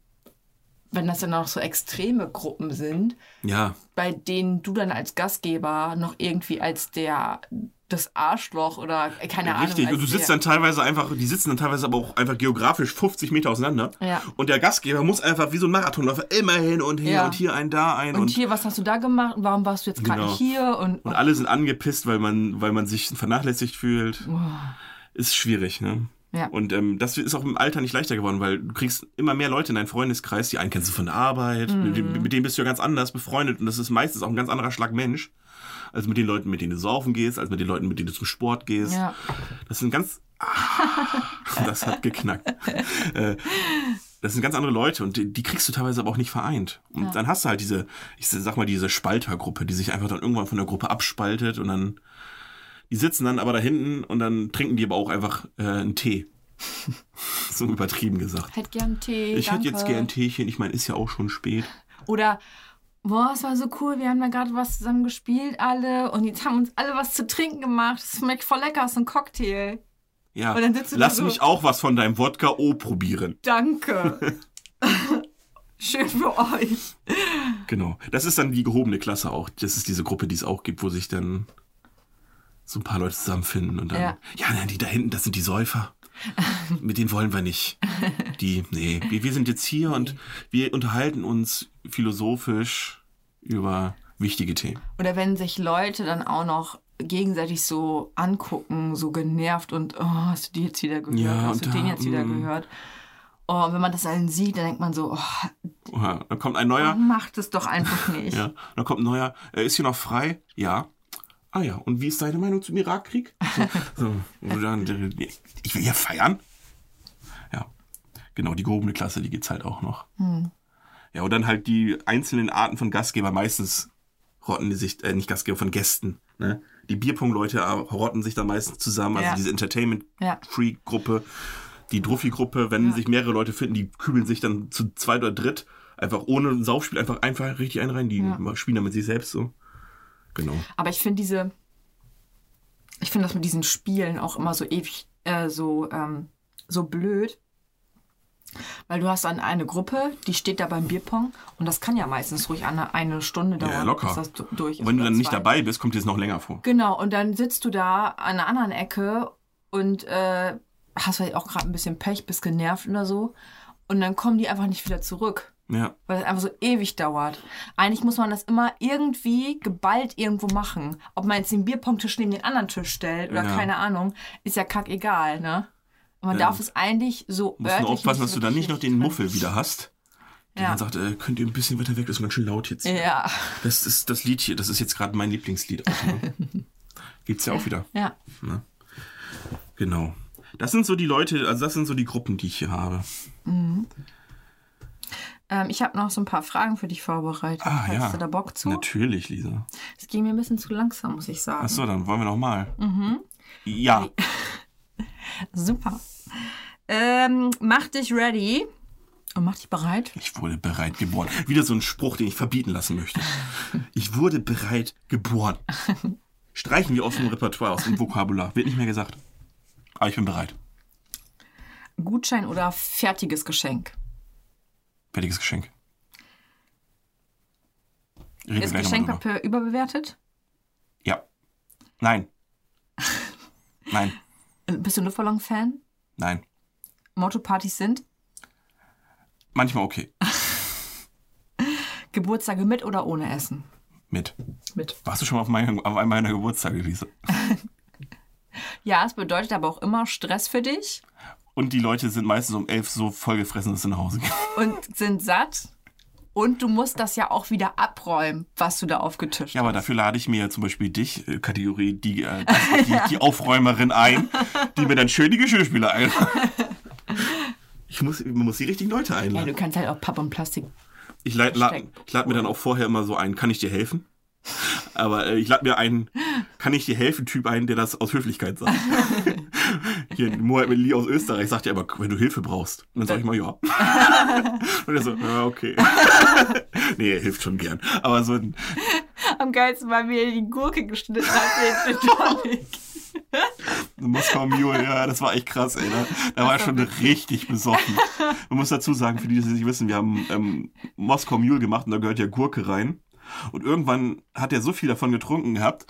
[SPEAKER 2] wenn das dann auch so extreme Gruppen sind,
[SPEAKER 1] ja,
[SPEAKER 2] bei denen du dann als Gastgeber noch irgendwie als der das Arschloch oder keine Ahnung.
[SPEAKER 1] Richtig, und du sitzt dann teilweise einfach, die sitzen dann teilweise aber auch einfach geografisch 50 Meter auseinander.
[SPEAKER 2] Ja.
[SPEAKER 1] Und der Gastgeber muss einfach wie so ein Marathonläufer immer hin und her
[SPEAKER 2] Ja.
[SPEAKER 1] und hier ein, da ein.
[SPEAKER 2] und,
[SPEAKER 1] Und,
[SPEAKER 2] hier, was hast du da gemacht? Und warum warst du jetzt gerade
[SPEAKER 1] Genau.
[SPEAKER 2] hier? Und,
[SPEAKER 1] und alle sind angepisst, weil man, weil man sich vernachlässigt fühlt. Ist schwierig, ne?
[SPEAKER 2] Ja.
[SPEAKER 1] Und ähm, das ist auch im Alter nicht leichter geworden, weil du kriegst immer mehr Leute in deinen Freundeskreis, die einen kennst du von der Arbeit,
[SPEAKER 2] Mhm.
[SPEAKER 1] mit, mit denen bist du ja ganz anders befreundet und das ist meistens auch ein ganz anderer Schlag Mensch, als mit den Leuten, mit denen du saufen gehst, als mit den Leuten, mit denen du zum Sport gehst.
[SPEAKER 2] ja.
[SPEAKER 1] Das sind ganz. Ah, das hat geknackt. Äh, Das sind ganz andere Leute und die, die kriegst du teilweise aber auch nicht vereint. Und dann hast du halt diese, ich sag mal, diese Spaltergruppe, die sich einfach dann irgendwann von der Gruppe abspaltet und dann, die sitzen dann aber da hinten und dann trinken die aber auch einfach äh, einen Tee. so übertrieben gesagt.
[SPEAKER 2] Hätte gern Tee.
[SPEAKER 1] Ich hätte jetzt gern Teechen, ich meine, ist ja auch schon spät.
[SPEAKER 2] Oder, boah, es war so cool, wir haben da gerade was zusammen gespielt, alle. Und jetzt haben uns alle was zu trinken gemacht. Es schmeckt voll lecker, es ist ein Cocktail.
[SPEAKER 1] Ja,
[SPEAKER 2] Und dann sitzt du
[SPEAKER 1] lass
[SPEAKER 2] so-
[SPEAKER 1] mich auch was von deinem Wodka O probieren.
[SPEAKER 2] Danke. Schön für euch.
[SPEAKER 1] Genau. Das ist dann die gehobene Klasse auch. Das ist diese Gruppe, die es auch gibt, wo sich dann so ein paar Leute zusammenfinden und dann.
[SPEAKER 2] Ja.
[SPEAKER 1] Ja, nein, die da hinten, das sind die Säufer. Mit denen wollen wir nicht. Die, nee, wir, wir sind jetzt hier und wir unterhalten uns philosophisch über wichtige Themen.
[SPEAKER 2] Oder wenn sich Leute dann auch noch gegenseitig so angucken, so genervt und oh, hast du die jetzt wieder gehört?
[SPEAKER 1] Ja,
[SPEAKER 2] hast du
[SPEAKER 1] und
[SPEAKER 2] den
[SPEAKER 1] da,
[SPEAKER 2] jetzt wieder
[SPEAKER 1] mm.
[SPEAKER 2] gehört? Oh, und wenn man das allen sieht, dann denkt man so, oh,
[SPEAKER 1] Ja, dann kommt ein neuer.
[SPEAKER 2] macht es doch einfach nicht.
[SPEAKER 1] Ja, dann kommt ein neuer. Äh, ist hier noch frei? Ja. Ah ja, und wie ist deine Meinung zum Irakkrieg? So, so, dann, ich will hier feiern. Ja, genau, die gehobene Klasse, die gibt's halt auch noch. Ja, und dann halt die einzelnen Arten von Gastgeber, meistens rotten die sich, äh, nicht Gastgeber, von Gästen. Ne? Die Bierpong-Leute äh, rotten sich dann meistens zusammen, also
[SPEAKER 2] Ja.
[SPEAKER 1] diese
[SPEAKER 2] Ja.
[SPEAKER 1] Entertainment-Freak-Gruppe, die Druffi-Gruppe, wenn sich mehrere Leute finden, die kübeln sich dann zu zweit oder dritt, einfach ohne ein Saufspiel, einfach, einfach richtig einen rein, die
[SPEAKER 2] Ja.
[SPEAKER 1] spielen dann mit sich selbst so. Genau.
[SPEAKER 2] Aber ich finde diese, ich finde das mit diesen Spielen auch immer so ewig, äh, so, ähm, so blöd. Weil du hast dann eine Gruppe, die steht da beim Bierpong und das kann ja meistens ruhig eine, eine Stunde dauern,
[SPEAKER 1] Ja, locker.
[SPEAKER 2] bis das du- durch ist.
[SPEAKER 1] Und wenn du dann nicht dabei bist, kommt dir das noch länger vor.
[SPEAKER 2] Genau, und dann sitzt du da an einer anderen Ecke und äh, hast vielleicht auch gerade ein bisschen Pech, bist genervt oder so. Und dann kommen die einfach nicht wieder zurück,
[SPEAKER 1] Ja.
[SPEAKER 2] weil es einfach so ewig dauert. Eigentlich muss man das immer irgendwie geballt irgendwo machen. Ob man jetzt den Bierpongtisch neben den anderen Tisch stellt oder
[SPEAKER 1] Ja.
[SPEAKER 2] keine Ahnung, ist ja kackegal, ne? Und man
[SPEAKER 1] Ja.
[SPEAKER 2] darf es eigentlich so
[SPEAKER 1] Musst nur
[SPEAKER 2] örtlich
[SPEAKER 1] aufpassen,
[SPEAKER 2] nicht
[SPEAKER 1] dass du dann nicht noch den Muffel wieder hast. Der
[SPEAKER 2] Ja.
[SPEAKER 1] dann sagt, äh, könnt ihr ein bisschen weiter weg, das ist ganz schön laut jetzt.
[SPEAKER 2] Ja,
[SPEAKER 1] Das ist das Lied hier, das ist jetzt gerade mein Lieblingslied. Auch, ne? Gibt's ja auch wieder.
[SPEAKER 2] ja.
[SPEAKER 1] Genau. Das sind so die Leute, also das sind so die Gruppen, die ich hier habe.
[SPEAKER 2] Ähm, ich habe noch so ein paar Fragen für dich vorbereitet.
[SPEAKER 1] Ah,
[SPEAKER 2] Hast
[SPEAKER 1] ja.
[SPEAKER 2] du da Bock zu?
[SPEAKER 1] Natürlich, Lisa.
[SPEAKER 2] Es ging mir ein bisschen zu langsam, muss ich sagen.
[SPEAKER 1] Achso, dann wollen wir noch mal.
[SPEAKER 2] Mhm.
[SPEAKER 1] Ja,
[SPEAKER 2] Super. Ähm, mach dich ready. Und mach dich bereit.
[SPEAKER 1] ich wurde bereit geboren. Wieder so ein Spruch, den ich verbieten lassen möchte. Ich wurde bereit geboren. Streichen wir aus dem Repertoire, aus dem Vokabular. Wird nicht mehr gesagt. Aber ich bin bereit.
[SPEAKER 2] Gutschein oder fertiges Geschenk?
[SPEAKER 1] Fertiges Geschenk. Reden
[SPEAKER 2] Ist. Geschenkpapier überbewertet?
[SPEAKER 1] Ja. Nein. Nein.
[SPEAKER 2] Bist du Luftballon-Fan?
[SPEAKER 1] Nein.
[SPEAKER 2] Motto-Partys sind?
[SPEAKER 1] Manchmal okay.
[SPEAKER 2] Geburtstage mit oder ohne Essen?
[SPEAKER 1] Mit.
[SPEAKER 2] Mit.
[SPEAKER 1] Warst du schon mal auf, meinem, auf einem meiner Geburtstage, Lisa?
[SPEAKER 2] Ja, es bedeutet aber auch immer Stress für dich
[SPEAKER 1] Und die Leute sind meistens um elf so vollgefressen, dass sie nach Hause gehen.
[SPEAKER 2] und sind satt. Und du musst das ja auch wieder abräumen, was du da aufgetischt
[SPEAKER 1] Ja, aber dafür lade ich mir zum Beispiel dich, äh, Kategorie die, äh, die, die Aufräumerin ein, die mir dann schön die Geschirrspüler ein. Ich muss, man muss die richtigen Leute
[SPEAKER 2] Ja,
[SPEAKER 1] einladen.
[SPEAKER 2] du kannst halt auch Papp und Plastik.
[SPEAKER 1] Ich lade lad, lad mir dann auch vorher immer so ein, kann ich dir helfen? Aber äh, ich lade mir einen, kann ich dir helfen, Typ ein, der das aus Höflichkeit sagt. Hier, Mohamed Lee aus Österreich sagt ja immer, wenn du Hilfe brauchst. Und dann sage ich mal, ja. Und er so, ja, okay. nee, er hilft schon gern. Aber so ein,
[SPEAKER 2] Am geilsten war, er die Gurke geschnitten hat, den Tonic.
[SPEAKER 1] Moskau Mule, ja, das war echt krass, ey. Da, da war er schon richtig besoffen. Man muss dazu sagen, für die, die das nicht wissen, wir haben ähm, Moskau Mule gemacht und da gehört ja Gurke rein. Und irgendwann hat er so viel davon getrunken gehabt,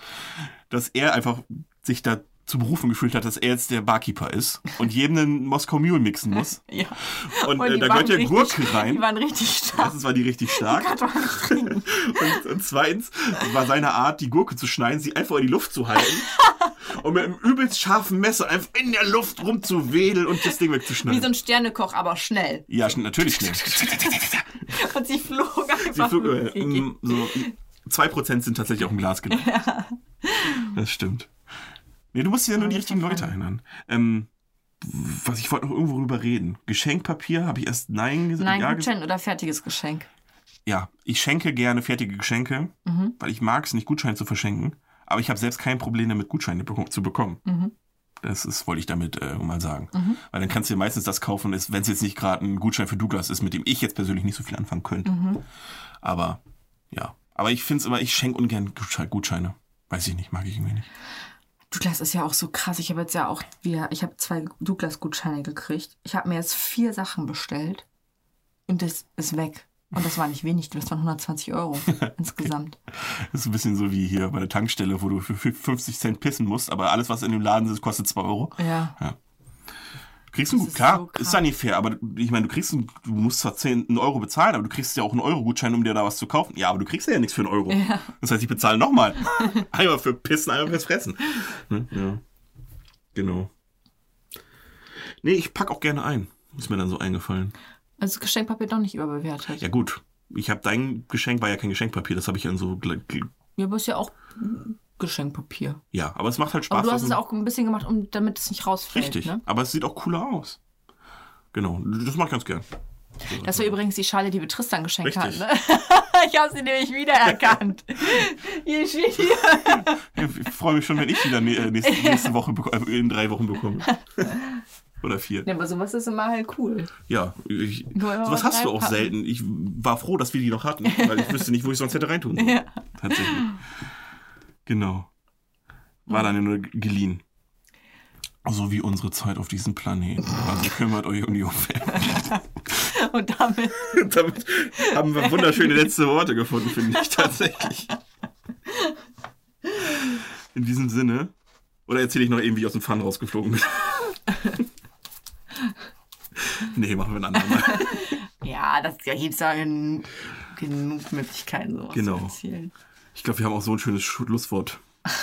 [SPEAKER 1] dass er einfach sich da zu berufen gefühlt hat, dass er jetzt der Barkeeper ist und jedem einen Moskau Mule mixen muss.
[SPEAKER 2] Ja.
[SPEAKER 1] Und, äh,
[SPEAKER 2] die
[SPEAKER 1] da gehört ja
[SPEAKER 2] richtig-
[SPEAKER 1] Gurke rein.
[SPEAKER 2] Die waren richtig stark.
[SPEAKER 1] Erstens war die richtig stark.
[SPEAKER 2] Trinken.
[SPEAKER 1] Und, und zweitens war seine Art, die Gurke zu schneiden, sie einfach in die Luft zu halten und mit einem übelst scharfen Messer einfach in der Luft rumzuwedeln und das Ding
[SPEAKER 2] Wie
[SPEAKER 1] wegzuschneiden.
[SPEAKER 2] so ein Sternekoch, aber schnell.
[SPEAKER 1] ja, schn- natürlich schnell.
[SPEAKER 2] Und sie flog einfach.
[SPEAKER 1] Sie flog, äh,
[SPEAKER 2] die
[SPEAKER 1] mm, so, 2% sind tatsächlich auch im Glas gelandet. Das stimmt. Nee, du musst ja nur die richtigen Leute einladen. Ähm, was ich wollte noch irgendwo drüber reden. Geschenkpapier, habe ich erst Nein gesagt?
[SPEAKER 2] Nein,
[SPEAKER 1] ja,
[SPEAKER 2] Gutschein oder fertiges Geschenk.
[SPEAKER 1] ja, ich schenke gerne fertige Geschenke,
[SPEAKER 2] Mhm.
[SPEAKER 1] weil ich mag es nicht, Gutscheine zu verschenken. Aber ich habe selbst kein Problem damit, Gutscheine beko- zu bekommen.
[SPEAKER 2] Mhm.
[SPEAKER 1] Das ist, wollte ich damit äh, mal sagen. Weil dann kannst du dir meistens das kaufen, wenn es jetzt nicht gerade ein Gutschein für Douglas ist, mit dem ich jetzt persönlich nicht so viel anfangen könnte.
[SPEAKER 2] Mhm.
[SPEAKER 1] Aber ja. Aber ich finde es immer, ich schenke ungern Gutsche- Gutscheine. Weiß ich nicht, mag ich irgendwie nicht.
[SPEAKER 2] Douglas ist ja auch so krass. Ich habe jetzt ja auch wieder, ich habe zwei Douglas-Gutscheine gekriegt. Ich habe mir jetzt vier Sachen bestellt und das ist weg. Und das war nicht wenig, das waren 120 Euro insgesamt.
[SPEAKER 1] Das ist ein bisschen so wie hier bei der Tankstelle, wo du für 50 Cent pissen musst, aber alles, was in dem Laden ist, kostet 2 Euro.
[SPEAKER 2] Ja.
[SPEAKER 1] Kriegst du gut,
[SPEAKER 2] ist
[SPEAKER 1] klar,
[SPEAKER 2] so
[SPEAKER 1] ist ja nicht fair, aber ich meine, du kriegst, einen- du musst zwar 10 einen Euro bezahlen, aber du kriegst ja auch einen Euro-Gutschein, um dir da was zu kaufen. Ja, aber du kriegst ja nichts für einen Euro.
[SPEAKER 2] Ja.
[SPEAKER 1] Das heißt, ich bezahle nochmal. einmal für Pissen, einmal fürs Fressen. Ne? Ja. Genau. Nee, ich pack auch gerne ein. Ist mir dann so eingefallen.
[SPEAKER 2] Also Geschenkpapier doch nicht überbewertet.
[SPEAKER 1] Ja, gut. Ich habe dein Geschenk, war ja kein Geschenkpapier, das habe ich dann so.
[SPEAKER 2] Ja, aber ist ja auch Geschenkpapier.
[SPEAKER 1] Ja, aber es macht halt Spaß.
[SPEAKER 2] Aber du hast es auch ein bisschen gemacht, um, damit es nicht rausfällt.
[SPEAKER 1] Richtig.
[SPEAKER 2] Ne?
[SPEAKER 1] Aber es sieht auch cooler aus. Genau, das mache ich ganz gern.
[SPEAKER 2] Das war übrigens die Schale, die wir Tristan geschenkt hatten. Ne? ich habe sie nämlich wiedererkannt. Hier steht hier.
[SPEAKER 1] Ja, Ich freue mich schon, wenn ich nä- äh, nächste, nächste Woche äh, in drei Wochen bekomme. Oder vier.
[SPEAKER 2] Ja, aber sowas ist immer halt cool.
[SPEAKER 1] Ja, ich, sowas
[SPEAKER 2] was
[SPEAKER 1] hast du auch selten. Ich war froh, dass wir die noch hatten, weil ich wüsste nicht, wo ich sonst hätte reintun sollen.
[SPEAKER 2] Ja.
[SPEAKER 1] Tatsächlich. Genau. War dann nur geliehen. So wie unsere Zeit auf diesem Planeten. Also kümmert euch um die Umwelt.
[SPEAKER 2] Und damit
[SPEAKER 1] Damit haben wir wunderschöne letzte Worte gefunden, finde ich tatsächlich. In diesem Sinne. Oder erzähle ich noch irgendwie aus dem Pfann rausgeflogen bin? nee, machen wir ein andermal.
[SPEAKER 2] Ja, das ja, gibt ja gen- genug Möglichkeiten, sowas
[SPEAKER 1] Genau.
[SPEAKER 2] zu erzählen.
[SPEAKER 1] Ich glaube, wir haben auch so ein schönes Schlusswort.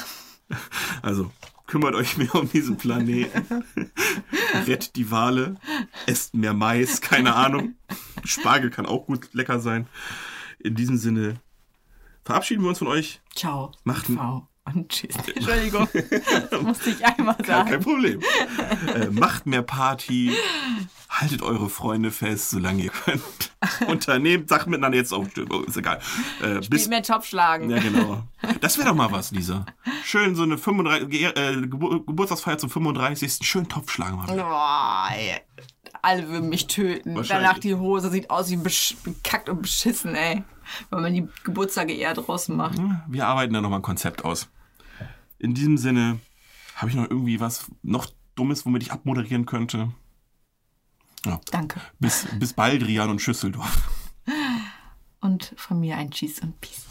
[SPEAKER 1] Also, kümmert euch mehr um diesen Planeten. Rettet die Wale. Esst mehr Mais. Keine Ahnung. Spargel kann auch gut lecker sein. In diesem Sinne verabschieden wir uns von euch.
[SPEAKER 2] Ciao.
[SPEAKER 1] Macht-
[SPEAKER 2] Ciao. Und tschüss. Entschuldigung. Das musste ich einmal
[SPEAKER 1] Kein,
[SPEAKER 2] sagen.
[SPEAKER 1] kein Problem. Äh, macht mehr Party. Haltet eure Freunde fest, solange ihr könnt. Unternehmt Sachen miteinander jetzt auch. oh, Ist egal. Äh, bis,
[SPEAKER 2] mehr Topfschlagen.
[SPEAKER 1] Ja, genau. Das wäre doch mal was, Lisa. Schön so eine 35, Ge- äh, Gebur Geburtstagsfeier zum 35. Schön Topf schlagen mal.
[SPEAKER 2] Oh, ey. Alle würden mich töten. Danach die Hose sieht aus wie bekackt und beschissen, ey. Weil man die Geburtstage eher draußen macht.
[SPEAKER 1] Wir arbeiten da nochmal ein Konzept aus. In diesem Sinne, habe ich noch irgendwie was noch Dummes, womit ich abmoderieren könnte?
[SPEAKER 2] Danke.
[SPEAKER 1] Bis, bis bald, Rian und Schüsseldorf.
[SPEAKER 2] Und von mir ein Cheese und Peace.